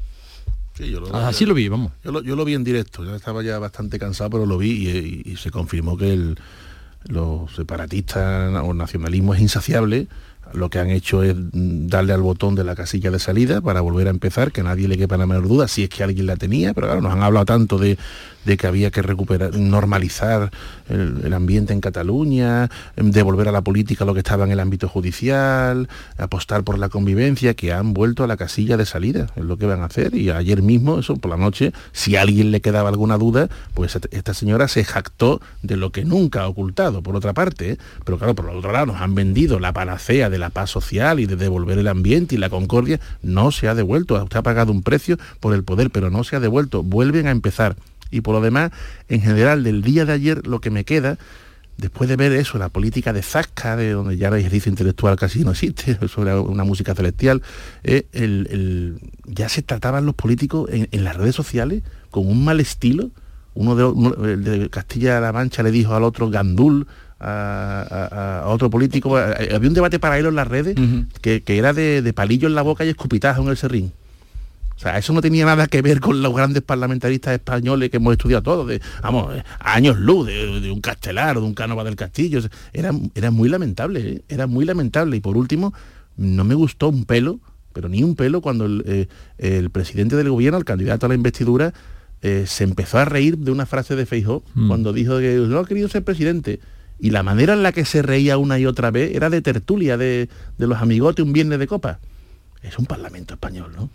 Sí, yo lo- Así lo vi, vamos. Yo lo, yo lo vi en directo, yo estaba ya bastante cansado, pero lo vi y, y- y se confirmó que el- los separatistas o nacionalismo es insaciable. Lo que han hecho es mm, darle al botón de la casilla de salida para volver a empezar, que nadie le quepa la menor duda, si es que alguien la tenía, pero claro, nos han hablado tanto de, de que había que recuperar, normalizar el, ambiente en Cataluña, em, devolver a la política lo que estaba en el ámbito judicial, apostar por la convivencia, que han vuelto a la casilla de salida, es lo que van a hacer. Y ayer mismo, eso por la noche, si a alguien le quedaba alguna duda, pues esta señora se jactó de lo que nunca ha ocultado, por otra parte. Pero claro, por otro lado nos han vendido la panacea de la paz social y de devolver el ambiente y la concordia, no se ha devuelto. Usted ha pagado un precio por el poder, pero no se ha devuelto. Vuelven a empezar. Y por lo demás, en general, del día de ayer, lo que me queda, después de ver eso, la política de Zasca, de donde ya el ejercicio intelectual casi no existe, sobre una música celestial, eh, el- el- ya se trataban los políticos en, en las redes sociales con un mal estilo. Uno de, uno- de Castilla-La Mancha le dijo al otro Gandul, a, a- a otro político, a- había un debate paralelo en las redes que, que era de, de palillo en la boca y escupitajo en el serrín. O sea, eso no tenía nada que ver con los grandes parlamentaristas españoles que hemos estudiado todos, de, vamos, eh, años luz, de, de un castelar o de un Cánova del Castillo. Era, era muy lamentable, ¿eh? era muy lamentable. Y por último, no me gustó un pelo, pero ni un pelo, cuando el, eh, el presidente del gobierno, el candidato a la investidura, eh, se empezó a reír de una frase de Feijó Mm. cuando dijo que no ha querido ser presidente. Y la manera en la que se reía una y otra vez era de tertulia, de, de los amigotes un viernes de copa. Es un parlamento español, ¿no?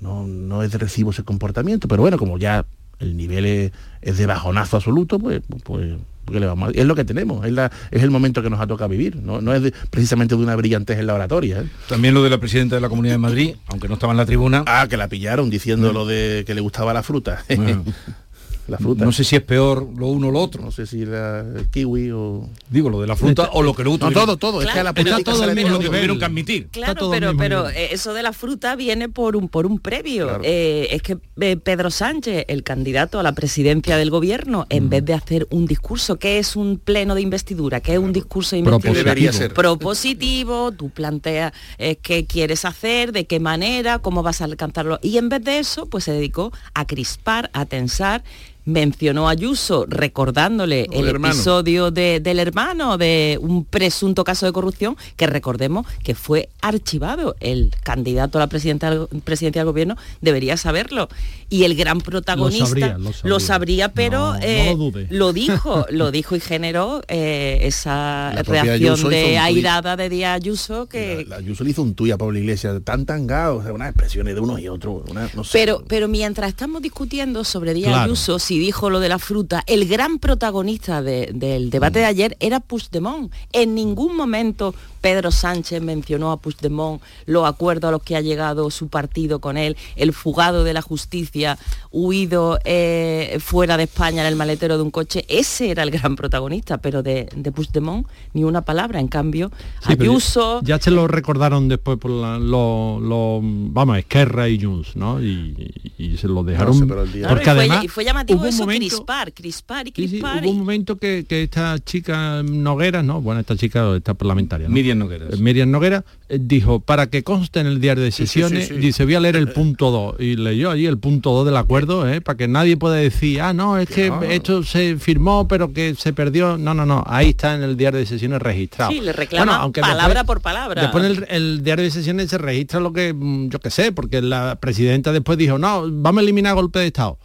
No, no es de recibo ese comportamiento, pero bueno, como ya el nivel es, es de bajonazo absoluto, pues, pues ¿qué le vamos a- es lo que tenemos, es, la- es el momento que nos ha tocado vivir, no, no es de- precisamente de una brillantez en la oratoria. ¿eh? También lo de la presidenta de la Comunidad de Madrid, aunque no estaba en la tribuna. Ah, que la pillaron diciendo lo de que le gustaba la fruta. la fruta. No sé si es peor lo uno o lo otro. No sé si la el kiwi o... Digo, lo de la fruta o lo que lo otro. No, todo, todo. Es que a la Está política todo se al le mismo nivel. todo. tuvieron que admitir. Claro, pero, pero eh, eso de la fruta viene por un, por un previo. Eh, es que eh, Pedro Sánchez, el candidato a la presidencia del gobierno, en vez de hacer un discurso, que es un pleno de investidura, que es un discurso de investidura Propositivo. Debería ser. propositivo, tú planteas eh, qué quieres hacer, de qué manera, cómo vas a alcanzarlo. Y en vez de eso, pues se dedicó a crispar, a tensar. Mencionó a Ayuso recordándole el episodio de- del hermano de un presunto caso de corrupción que recordemos que fue archivado. El candidato a la presidencia del gobierno debería saberlo. Y el gran protagonista sabría, lo sabría. pero No, no eh, lo lo dijo, lo dijo y generó eh, esa reacción de airada de Díaz Ayuso que, La Ayuso le hizo un tuit a Pablo Iglesias, tan tangado, o sea, unas expresiones de uno y otro. una- no sé. Pero, pero mientras estamos discutiendo sobre Díaz Claro. Ayuso, si dijo lo de la fruta, el gran protagonista de- del debate de ayer era Puigdemont. En ningún momento Pedro Sánchez mencionó a Puigdemont, los acuerdos a los que ha llegado su partido con él, el fugado de la justicia, huido eh, fuera de España en el maletero de un coche. Ese era el gran protagonista, pero de, de Puigdemont ni una palabra. En cambio, Sí, Ayuso... Ya, ya se lo recordaron después por la- lo, lo- vamos, Esquerra y Junts, ¿no? Y, y- y se lo dejaron. Porque y, fue, además y fue llamativo hubo un momento- crispar, crispar y Sí, sí, crispar. hubo y- un momento que, que esta chica Noguera, ¿no? Bueno, esta chica, esta parlamentaria, ¿no? Miriam Nogueras. Eh, Miriam Noguera eh, dijo, para que conste en el diario de sí, sí, sesiones, sí. dice, voy a leer el punto 2. Y leyó allí el punto 2 del acuerdo, ¿eh? para que nadie pueda decir, ah, no, es que no. esto se firmó, pero que se perdió. No, no, no, ahí está en el diario de sesiones registrado. Sí, le reclama aunque palabra después- por palabra. Después en el, el diario de sesiones se registra lo que, mm, yo qué sé, porque la presidenta después dijo, no, vamos a eliminar golpe de Estado.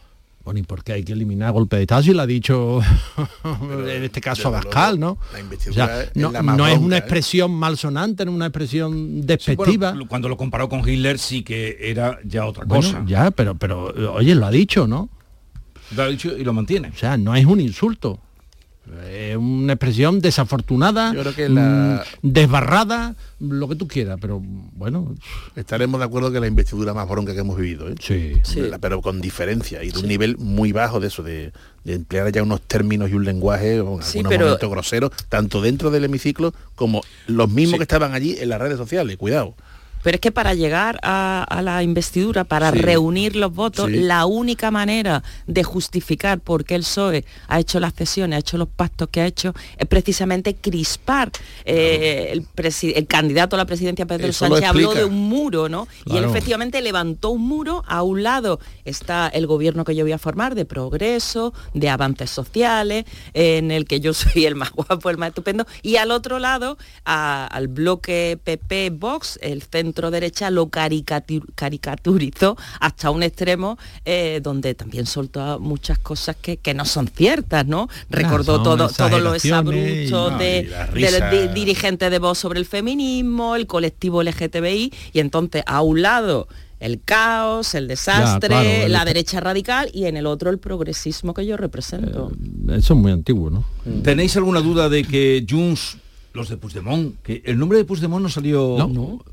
Bueno, ¿y por qué hay que eliminar golpe de Estado si lo ha dicho en este caso Abascal, ¿no? la O sea, no, la no es una ¿eh? expresión malsonante, no es una expresión Sí, bueno, despectiva. cuando lo comparó con Hitler sí que era ya otra Bueno, cosa. ya, pero, pero, oye, lo ha dicho, ¿no? Lo ha dicho y lo mantiene. O sea, no es un insulto. Es una expresión desafortunada, Yo creo que la- mm, desbarrada, lo que tú quieras, pero bueno. Estaremos de acuerdo que la investidura más bronca que hemos vivido, ¿eh? Sí. Pero con diferencia y de un nivel muy bajo de eso, de, de emplear ya unos términos y un lenguaje, o en Sí, algunos pero- momentos groseros, tanto dentro del hemiciclo como los mismos que estaban allí en las redes sociales, cuidado. Pero es que para llegar a, a la investidura, para Sí. reunir los votos, Sí. la única manera de justificar por qué el PSOE ha hecho las cesiones, ha hecho los pactos que ha hecho, es precisamente crispar. Eh, el, candidato a la presidencia, Pedro Eso Sánchez, habló de un muro, ¿no? Y él efectivamente levantó un muro. A un lado está el gobierno que yo voy a formar, de progreso, de avances sociales, en el que yo soy el más guapo, el más estupendo. Y al otro lado, a- al bloque PP Vox, el centro derecha lo caricatu- caricaturizó hasta un extremo eh, donde también soltó muchas cosas que, que no son ciertas, ¿no? Recordó todo, todo lo exabrupto no, de, de risa. los di- dirigentes de voz sobre el feminismo, el colectivo LGTBI, y entonces a un lado el caos, el desastre, claro, el- la derecha radical y en el otro el progresismo que yo represento. Eso es muy antiguo, ¿no? ¿Tenéis alguna duda de que Junts, los de Puigdemont, que el nombre de Puigdemont no salió... No.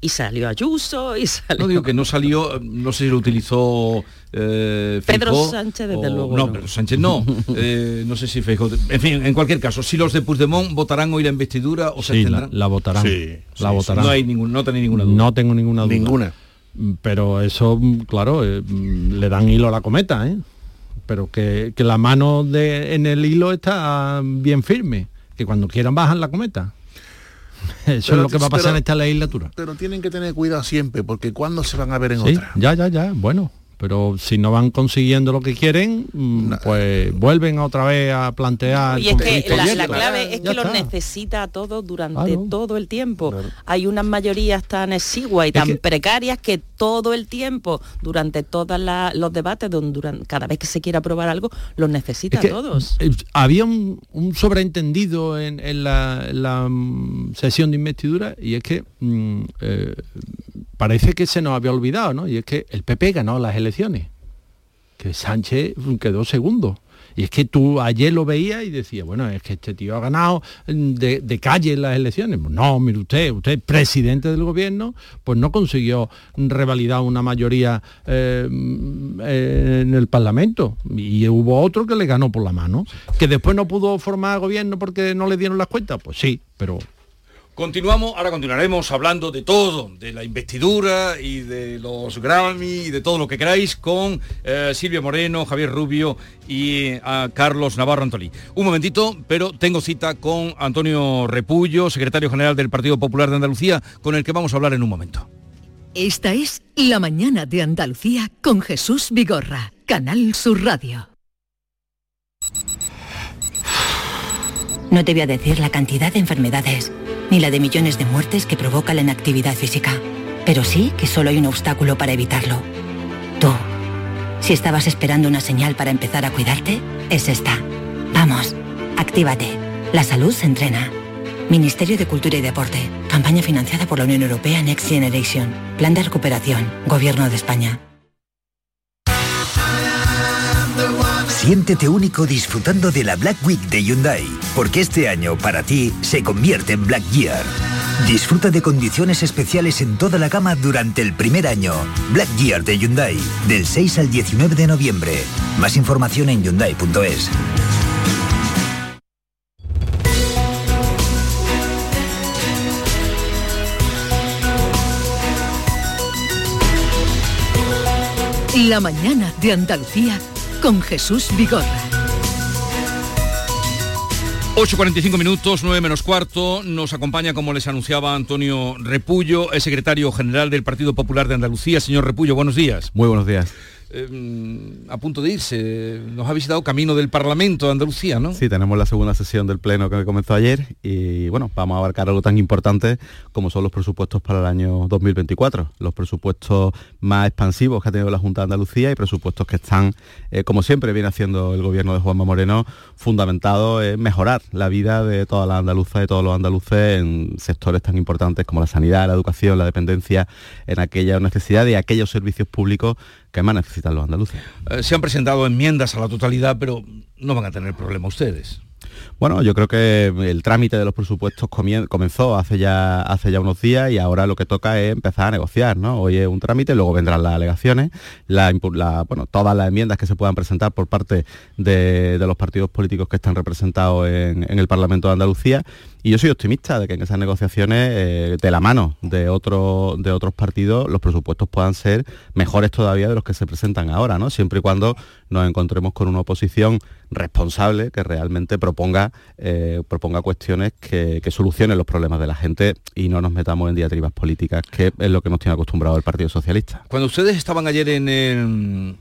Y salió Ayuso y salió... No digo que no salió, no sé si lo utilizó eh, Pedro Sánchez, desde o- luego, No, no. Pedro Sánchez no. Eh, no sé si Feijóo. En fin, en cualquier caso, si los de Puigdemont votarán hoy la investidura o se Sí, la, la votarán. Sí, la sí, votarán. No hay ningún, no tenéis ninguna duda. No tengo ninguna duda. Ninguna. Mm, Pero eso, mm, claro, eh, mm, le dan hilo a la cometa, ¿eh? Pero que, que la mano de, en el hilo está bien firme, que cuando quieran bajan la cometa. Eso es lo que va a pasar pero- en esta legislatura. Pero tienen que tener cuidado siempre, porque cuando se van a ver en Sí, otra. ya, ya, ya, bueno. pero si no van consiguiendo lo que quieren, mm, pues vuelven otra vez a plantear. Y es que la, la clave es Ya que los está. necesita a todos durante Claro. todo el tiempo. Hay unas mayorías tan exiguas y tan precarias que todo el tiempo, durante todos los debates, don- duran- cada vez que se quiera aprobar algo, los necesita Es que, todos. eh, había un, un sobreentendido en, en la, en la, mm, sesión de investidura y es que mm, eh, parece que se nos había olvidado, ¿no? Y es que el PP ganó las elecciones, que Sánchez quedó segundo. Y es que tú ayer lo veías y decías, bueno, es que este tío ha ganado mm, de, calle en las elecciones. Pues no, mire usted, usted presidente del gobierno, pues no consiguió revalidar una mayoría eh, mm, eh, en el Parlamento. Y hubo otro que le ganó por la mano. Que después no pudo formar gobierno porque no le dieron las cuentas. Pues sí, pero Continuamos, ahora continuaremos hablando de todo, de la investidura y de los Grammy y de todo lo que queráis con eh, Silvia Moreno, Javier Rubio y a Carlos Navarro Antolí. Un momentito, pero tengo cita con Antonio Repullo, secretario general del Partido Popular de Andalucía, con el que vamos a hablar en un momento. Esta es La mañana de Andalucía con Jesús Vigorra, Canal Sur Radio. No te voy a decir la cantidad de enfermedades, ni la de millones de muertes que provoca la inactividad física, pero sí que solo hay un obstáculo para evitarlo. Tú. Si estabas esperando una señal para empezar a cuidarte, es esta. Vamos, actívate. La salud se entrena. Ministerio de Cultura y Deporte. Campaña financiada por la Unión Europea Next Generation. Plan de recuperación. Gobierno de España. Siéntete único disfrutando de la Black Week de Hyundai, porque este año para ti se convierte en Black Year. Disfruta de condiciones especiales en toda la gama durante el primer año. Black Year de Hyundai, del 6 al 19 de noviembre. Más información en hyundai.es. La mañana de Andalucía con Jesús Vigorra. 8.45 minutos, 9 menos cuarto, nos acompaña, como les anunciaba Antonio Repullo, el secretario general del Partido Popular de Andalucía. Señor Repullo, buenos días. Muy buenos días. Eh, a punto de irse, nos ha visitado camino del Parlamento de Andalucía, ¿no? Sí, tenemos la segunda sesión del Pleno que comenzó ayer y bueno, vamos a abarcar algo tan importante como son los presupuestos para el año 2024, los presupuestos más expansivos que ha tenido la Junta de Andalucía y presupuestos que están, eh, como siempre viene haciendo el gobierno de Juanma Moreno, fundamentados en mejorar la vida de toda la andaluza, de todos los andaluces en sectores tan importantes como la sanidad, la educación, la dependencia, en aquellas necesidades y aquellos servicios públicos que más necesitan los andaluces. Eh, se han presentado enmiendas a la totalidad, pero no van a tener problema ustedes. Bueno, yo creo que el trámite de los presupuestos comenzó hace ya, hace ya unos días y ahora lo que toca es empezar a negociar, ¿no? Hoy es un trámite, luego vendrán las alegaciones, la impu- la- bueno, todas las enmiendas que se puedan presentar por parte de, de los partidos políticos que están representados en, en el Parlamento de Andalucía. Y yo soy optimista de que en esas negociaciones, eh, de la mano de, otro- de otros partidos, los presupuestos puedan ser mejores todavía de los que se presentan ahora, ¿no? Siempre y cuando nos encontremos con una oposición responsable que realmente proponga, eh, proponga cuestiones que, que solucionen los problemas de la gente y no nos metamos en diatribas políticas, que es lo que nos tiene acostumbrado el Partido Socialista. Cuando ustedes estaban ayer en, el-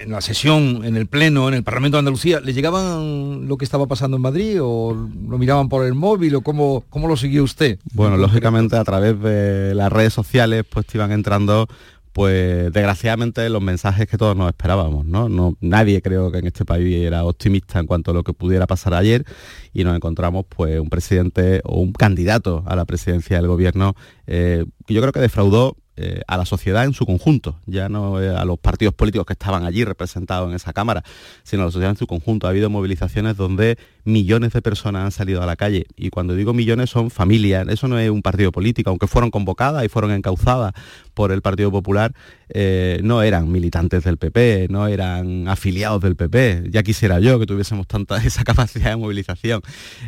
en la sesión, en el Pleno, en el Parlamento de Andalucía, ¿le llegaban lo que estaba pasando en Madrid o lo miraban por el móvil o cómo, cómo lo siguió usted? Bueno, lógicamente a través de las redes sociales pues te iban entrando pues desgraciadamente los mensajes que todos nos esperábamos, ¿no? nadie creo que en este país era optimista en cuanto a lo que pudiera pasar ayer y nos encontramos pues un presidente o un candidato a la presidencia del gobierno eh, que yo creo que defraudó eh, a la sociedad en su conjunto, ya no eh, a los partidos políticos que estaban allí representados en esa Cámara, sino a la sociedad en su conjunto. Ha habido movilizaciones donde millones de personas han salido a la calle y cuando digo millones son familias, eso no es un partido político, aunque fueron convocadas y fueron encauzadas por el Partido Popular, eh, no eran militantes del PP, no eran afiliados del PP. Ya quisiera yo que tuviésemos tanta esa capacidad de movilización.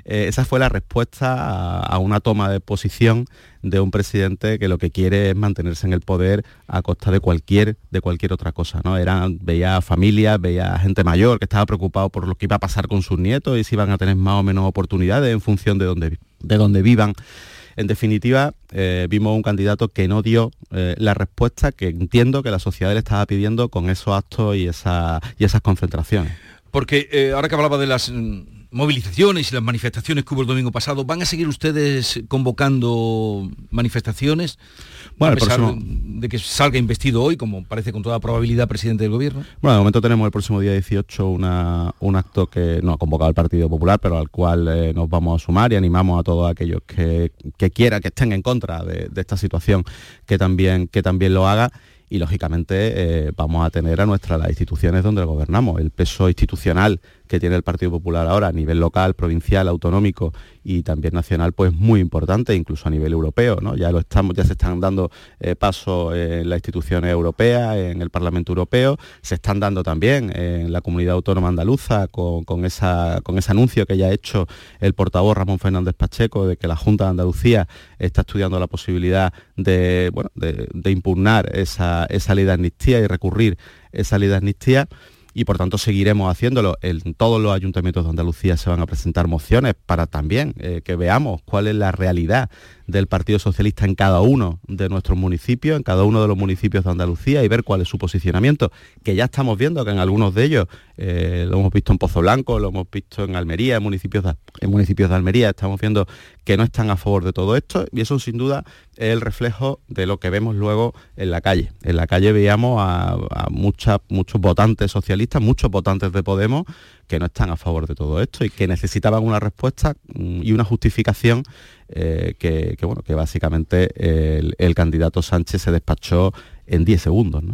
Eh, esa fue la respuesta a, una toma de posición de un presidente que lo que quiere es mantenerse en el poder a costa de cualquier de cualquier otra cosa no eran veía familias veía gente mayor que estaba preocupado por lo que iba a pasar con sus nietos y si iban a tener más o menos oportunidades en función de donde de donde vivan En definitiva, eh, vimos un candidato que no dio eh, la respuesta que entiendo que la sociedad le estaba pidiendo con esos actos y, esa, y esas concentraciones. Porque eh, ahora que hablaba de las mm, movilizaciones y las manifestaciones que hubo el domingo pasado, ¿van a seguir ustedes convocando manifestaciones? Bueno, a el pesar próximo- de, de que salga investido hoy, como parece con toda probabilidad presidente del gobierno. Bueno, de momento tenemos el próximo día 18 una- un acto que no ha convocado el Partido Popular, pero al cual eh, nos vamos a sumar y animamos a todos aquellos que, que quieran, que estén en contra de, de esta situación, que también, que también lo haga. Y lógicamente eh, vamos a tener a nuestras las instituciones donde gobernamos. El peso institucional que tiene el Partido Popular ahora a nivel local, provincial, autonómico y también nacional, pues muy importante, incluso a nivel europeo. ¿no? Ya lo estamos, ya se están dando eh, pasos en las instituciones europeas, en el Parlamento Europeo, se están dando también en la comunidad autónoma andaluza con, esa, con ese anuncio que ya ha hecho el portavoz Ramón Fernández Pacheco de que la Junta de Andalucía está estudiando la posibilidad de, bueno, de impugnar esa, esa ley de amnistía y recurrir esa ley de amnistía y por tanto seguiremos haciéndolo. En todos los ayuntamientos de Andalucía se van a presentar mociones para también eh, que veamos cuál es la realidad del Partido Socialista en cada uno de nuestros municipios, en cada uno de los municipios de Andalucía y ver cuál es su posicionamiento, que ya estamos viendo que en algunos de ellos, eh, lo hemos visto en Pozo Blanco, lo hemos visto en Almería, en municipios, en municipios de Almería, estamos viendo que no están a favor de todo esto y eso sin duda es el reflejo de lo que vemos luego en la calle. En la calle veíamos a, muchos votantes socialistas, muchos votantes de Podemos que no están a favor de todo esto y que necesitaban una respuesta mm, y una justificación eh, que, bueno, que básicamente el, candidato Sánchez se despachó en 10 segundos.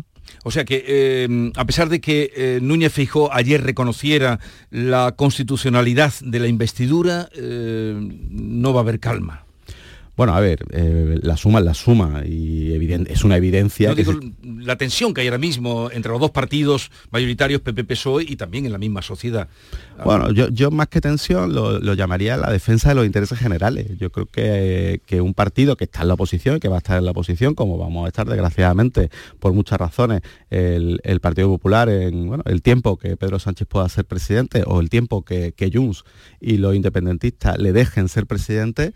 O sea que, eh, a pesar de que eh, Núñez Feijó ayer reconociera la constitucionalidad de la investidura, no va a haber calma. Bueno, a ver, eh, la suma es la suma y evidente, es una evidencia No que digo la tensión que hay ahora mismo entre los dos partidos mayoritarios, PP-PSOE, y también en la misma sociedad. Bueno, yo, yo más que tensión lo, lo llamaría la defensa de los intereses generales. Yo creo que, que un partido que está en la oposición, y que va a estar en la oposición, como vamos a estar desgraciadamente por muchas razones, el, el Partido Popular en bueno, el tiempo que Pedro Sánchez pueda ser presidente o el tiempo que, que Junts y los independentistas le dejen ser presidente,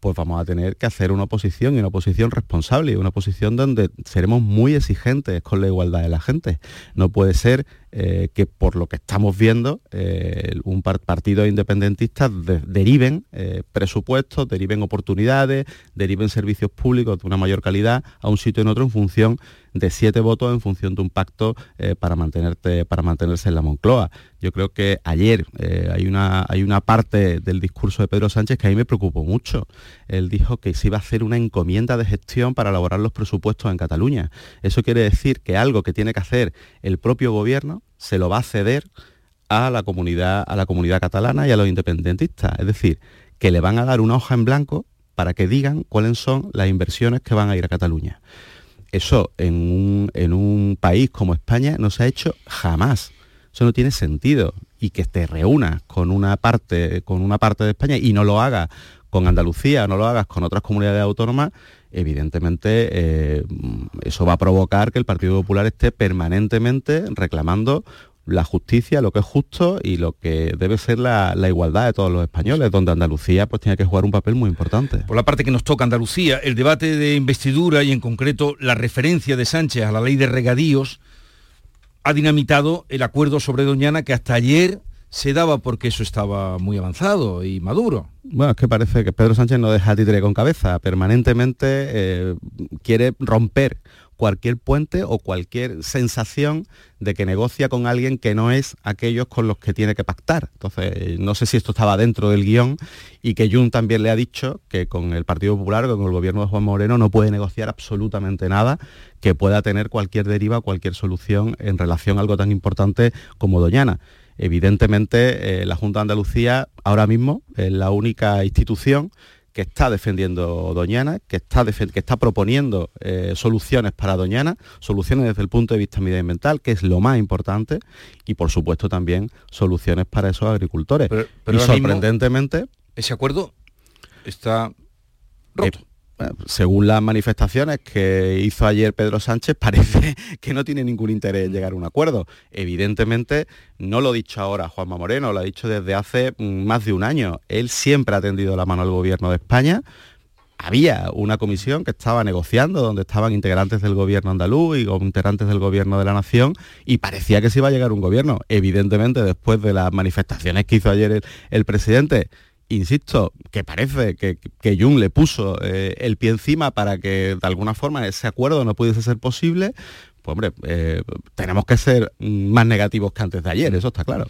pues vamos a tener que hacer una oposición y una oposición responsable y una oposición donde seremos muy exigentes con la igualdad de la gente. No puede ser eh, que por lo que estamos viendo eh, un par- partido independentista de- deriven eh, presupuestos, deriven oportunidades, deriven servicios públicos de una mayor calidad a un sitio en otro en función de siete votos en función de un pacto para mantenerte para mantenerse en la Moncloa. Yo creo que ayer hay una hay una parte del discurso de Pedro Sánchez que a mí me preocupó mucho. Él dijo que se iba a hacer una encomienda de gestión para elaborar los presupuestos en Cataluña. Eso quiere decir que algo que tiene que hacer el propio gobierno se lo va a ceder a la comunidad a la comunidad catalana y a los independentistas, es decir, que le van a dar una hoja en blanco para que digan cuáles son las inversiones que van a ir a Cataluña. Eso en un, en un país como España no se ha hecho jamás. Eso no tiene sentido. Y que te reúnas con una parte, con una parte de España y no lo hagas con Andalucía, no lo hagas con otras comunidades autónomas, evidentemente eh, eso va a provocar que el Partido Popular esté permanentemente reclamando la justicia, lo que es justo y lo que debe ser la, la igualdad de todos los españoles, donde Andalucía pues tiene que jugar un papel muy importante. Por la parte que nos toca Andalucía, el debate de investidura y en concreto la referencia de Sánchez a la ley de regadíos ha dinamitado el acuerdo sobre Doñana que hasta ayer se daba porque eso estaba muy avanzado y maduro. Bueno, es que parece que Pedro Sánchez no deja títere con cabeza, permanentemente eh, quiere romper cualquier puente o cualquier sensación de que negocia con alguien que no es aquellos con los que tiene que pactar. Entonces, no sé si esto estaba dentro del guion y que Jun también le ha dicho que con el Partido Popular, con el gobierno de Juan Moreno, no puede negociar absolutamente nada que pueda tener cualquier deriva, cualquier solución en relación a algo tan importante como Doñana. Evidentemente, eh, la Junta de Andalucía ahora mismo es la única institución que está defendiendo Doñana, que está, que está proponiendo eh, soluciones para Doñana, soluciones desde el punto de vista medioambiental, que es lo más importante, y por supuesto también soluciones para esos agricultores. pero y mismo- sorprendentemente, Ese acuerdo está roto. Según las manifestaciones que hizo ayer Pedro Sánchez, parece que no tiene ningún interés en llegar a un acuerdo. Evidentemente, no lo ha dicho ahora Juanma Moreno, lo ha dicho desde hace mm, más de un año. Él siempre ha tendido la mano al gobierno de España, había una comisión que estaba negociando, donde estaban integrantes del gobierno andaluz y integrantes del gobierno de la nación, y parecía que se iba a llegar un gobierno. Evidentemente, después de las manifestaciones que hizo ayer el, presidente, insisto, que parece que, que Jung le puso eh, el pie encima para que de alguna forma ese acuerdo no pudiese ser posible, pues hombre, eh, tenemos que ser más negativos que antes de ayer, eso está claro.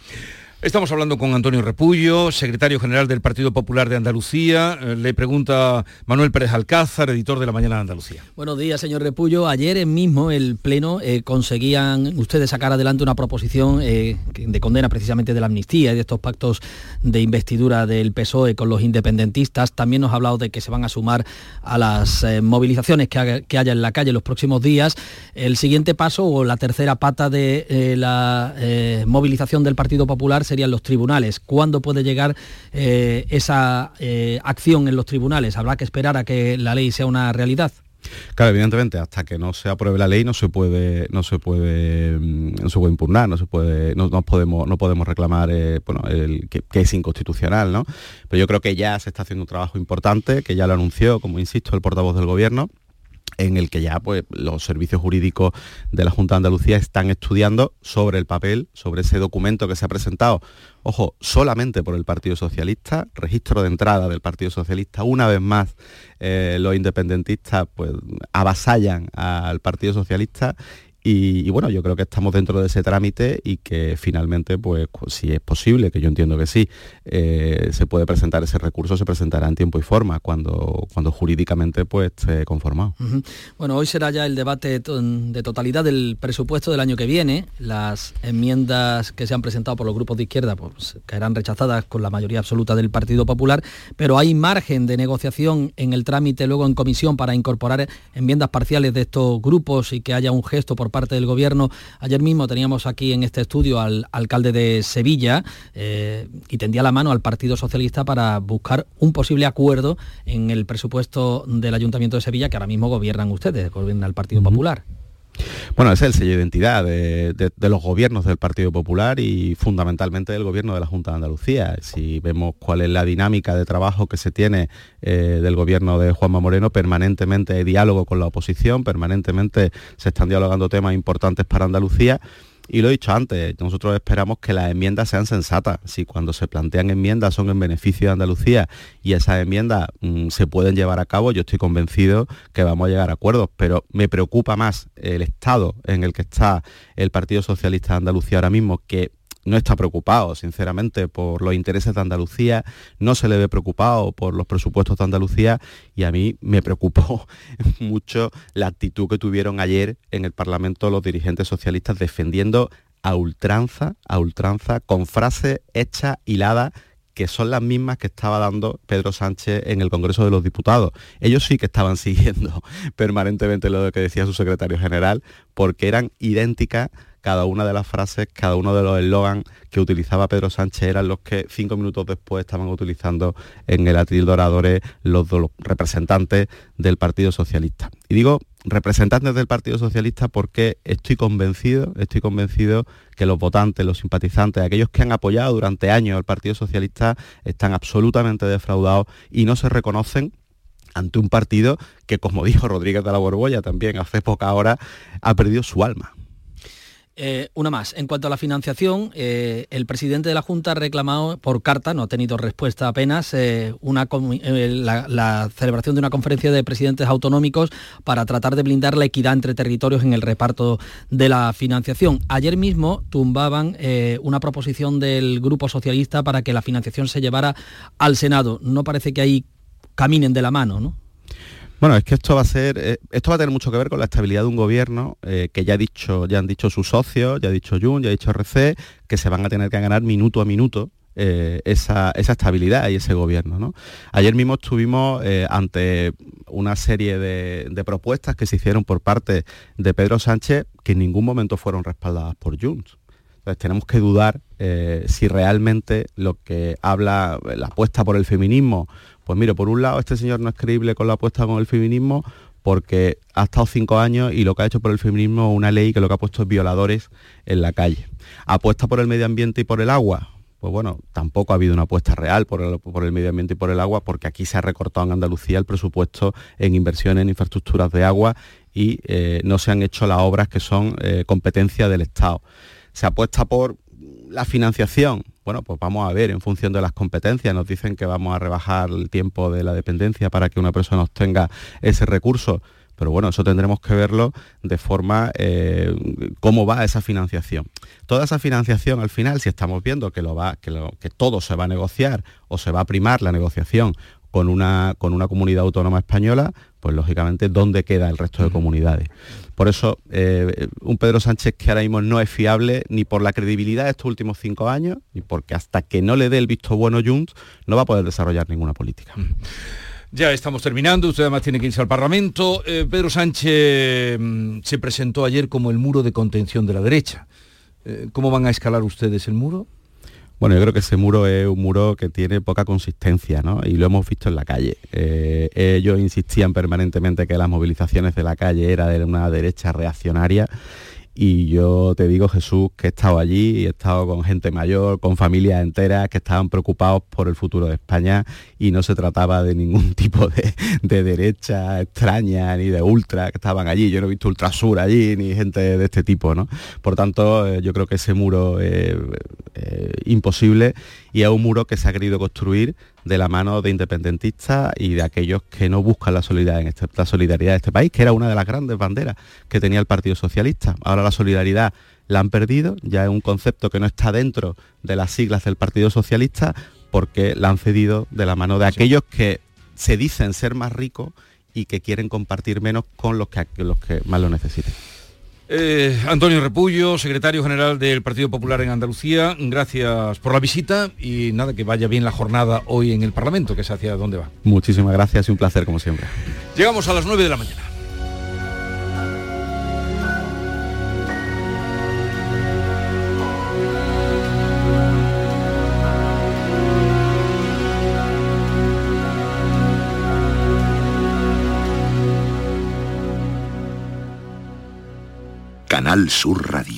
Estamos hablando con Antonio Repullo, secretario general del Partido Popular de Andalucía. Eh, le pregunta Manuel Pérez Alcázar, editor de La Mañana de Andalucía. Buenos días, señor Repullo. Ayer mismo el Pleno eh, conseguían ustedes sacar adelante una proposición eh, de condena precisamente de la amnistía y de estos pactos de investidura del PSOE con los independentistas. También nos ha hablado de que se van a sumar a las movilizaciones que, que, haya en la calle los próximos días. El siguiente paso o la tercera pata de la movilización del Partido Popular serían los tribunales. ¿Cuándo puede llegar eh, esa eh, acción en los tribunales? ¿Habrá que esperar a que la ley sea una realidad? Claro, evidentemente, hasta que no se apruebe la ley no se puede, no se puede, mm, no se puede impugnar, no se puede, no, podemos, no podemos reclamar, eh, que, que, es inconstitucional, ¿no? Pero yo creo que ya se está haciendo un trabajo importante, que ya lo anunció, como insisto, el portavoz del gobierno, en el que ya pues, los servicios jurídicos de la Junta de Andalucía están estudiando sobre el papel, sobre ese documento que se ha presentado, ojo, solamente por el Partido Socialista, registro de entrada del Partido Socialista, una vez más eh, los independentistas pues, avasallan al Partido Socialista y, bueno, yo creo que estamos dentro de ese trámite y que finalmente, pues si es posible, que yo entiendo que sí, eh, se puede presentar ese recurso, se presentará en tiempo y forma cuando, cuando jurídicamente pues esté conformado. Bueno, hoy será ya el debate de totalidad del presupuesto del año que viene. Las enmiendas que se han presentado por los grupos de izquierda pues, caerán rechazadas con la mayoría absoluta del Partido Popular, pero hay margen de negociación en el trámite luego en comisión para incorporar enmiendas parciales de estos grupos y que haya un gesto por parte del gobierno. Ayer mismo teníamos aquí en este estudio al alcalde de Sevilla eh, y tendía la mano al Partido Socialista para buscar un posible acuerdo en el presupuesto del Ayuntamiento de Sevilla, que ahora mismo gobiernan ustedes, gobierna el Partido Popular. Bueno, es el sello de identidad de, los gobiernos del Partido Popular y fundamentalmente del gobierno de la Junta de Andalucía. Si vemos cuál es la dinámica de trabajo que se tiene eh, del gobierno de Juanma Moreno, permanentemente hay diálogo con la oposición, permanentemente se están dialogando temas importantes para Andalucía y lo he dicho antes, nosotros esperamos que las enmiendas sean sensatas. Si cuando se plantean enmiendas son en beneficio de Andalucía y esas enmiendas mm, se pueden llevar a cabo, yo estoy convencido que vamos a llegar a acuerdos. Pero me preocupa más el estado en el que está el Partido Socialista de Andalucía ahora mismo, que no está preocupado, sinceramente, por los intereses de Andalucía, no se le ve preocupado por los presupuestos de Andalucía y a mí me preocupó mucho la actitud que tuvieron ayer en el Parlamento los dirigentes socialistas defendiendo a ultranza, a ultranza, con frases hechas, hiladas, que son las mismas que estaba dando Pedro Sánchez en el Congreso de los Diputados. Ellos sí que estaban siguiendo permanentemente lo que decía su secretario general, porque eran idénticas cada una de las frases, cada uno de los eslogans que utilizaba Pedro Sánchez eran los que cinco minutos después estaban utilizando en el atril de oradores los, representantes del Partido Socialista. Y digo representantes del Partido Socialista porque estoy convencido, estoy convencido que los votantes, los simpatizantes, aquellos que han apoyado durante años al Partido Socialista están absolutamente defraudados y no se reconocen ante un partido que, como dijo Rodríguez de la Borbolla también hace poca hora, ha perdido su alma. Eh, una más. En cuanto a la financiación, eh, el presidente de la Junta ha reclamado por carta, no ha tenido respuesta apenas, eh, una, la, celebración de una conferencia de presidentes autonómicos para tratar de blindar la equidad entre territorios en el reparto de la financiación. Ayer mismo tumbaban una proposición del Grupo Socialista para que la financiación se llevara al Senado. No parece que ahí caminen de la mano, ¿no? Bueno, es que esto va a ser, eh, esto va a tener mucho que ver con la estabilidad de un gobierno eh, que ya ha dicho, ya han dicho sus socios, ya ha dicho Jun, ya ha dicho RC, que se van a tener que ganar minuto a minuto eh, esa, estabilidad y ese gobierno. Ayer mismo estuvimos ante una serie de, propuestas que se hicieron por parte de Pedro Sánchez que en ningún momento fueron respaldadas por Junts. Entonces tenemos que dudar si realmente lo que habla la apuesta por el feminismo pues mire, por un lado, este señor no es creíble con la apuesta con el feminismo porque ha estado cinco años y lo que ha hecho por el feminismo es una ley que lo que ha puesto es violadores en la calle. Apuesta por el medio ambiente y por el agua, pues bueno, tampoco ha habido una apuesta real por el, medio ambiente y por el agua, porque aquí se ha recortado en Andalucía el presupuesto en inversiones en infraestructuras de agua y eh, no se han hecho las obras que son eh, competencia del Estado. Se apuesta por la financiación. Bueno, pues vamos a ver en función de las competencias. Nos dicen que vamos a rebajar el tiempo de la dependencia para que una persona obtenga ese recurso pero bueno, eso tendremos que verlo de forma eh, cómo va esa financiación. Toda esa financiación al final, si estamos viendo que, lo va, que, que todo se va a negociar o se va a primar la negociación con una, con una comunidad autónoma española, pues lógicamente, ¿dónde queda el resto de comunidades? Por eso, eh, un Pedro Sánchez que ahora mismo no es fiable ni por la credibilidad de estos últimos cinco años, ni porque hasta que no le dé el visto bueno Junts, no va a poder desarrollar ninguna política. Ya estamos terminando, usted además tiene que irse al Parlamento. Eh, Pedro Sánchez mm, se presentó ayer como el muro de contención de la derecha. Eh, ¿Cómo van a escalar ustedes el muro? Bueno, yo creo que ese muro es un muro que tiene poca consistencia, ¿no? Y lo hemos visto en la calle. Eh, ellos insistían permanentemente que las movilizaciones de la calle era de una derecha reaccionaria y yo te digo, Jesús, que he estado allí y he estado con gente mayor, con familias enteras que estaban preocupados por el futuro de España y no se trataba de ningún tipo de, derecha extraña ni de ultra que estaban allí. Yo no he visto ultrasur allí ni gente de este tipo, ¿no? Por tanto, eh, yo creo que ese muro es imposible y es un muro que se ha querido construir de la mano de independentistas y de aquellos que no buscan la solidaridad, en este, la solidaridad de este país, que era una de las grandes banderas que tenía el Partido Socialista. Ahora la solidaridad la han perdido, ya es un concepto que no está dentro de las siglas del Partido Socialista porque la han cedido de la mano de aquellos que se dicen ser más ricos y que quieren compartir menos con los que, los que más lo necesiten. Eh, Antonio Repullo, secretario general del Partido Popular en Andalucía, gracias por la visita y nada, que vaya bien la jornada hoy en el Parlamento, que es hacia dónde va. Muchísimas gracias y un placer como siempre. Llegamos a las 9 de la mañana. Canal Sur Radio.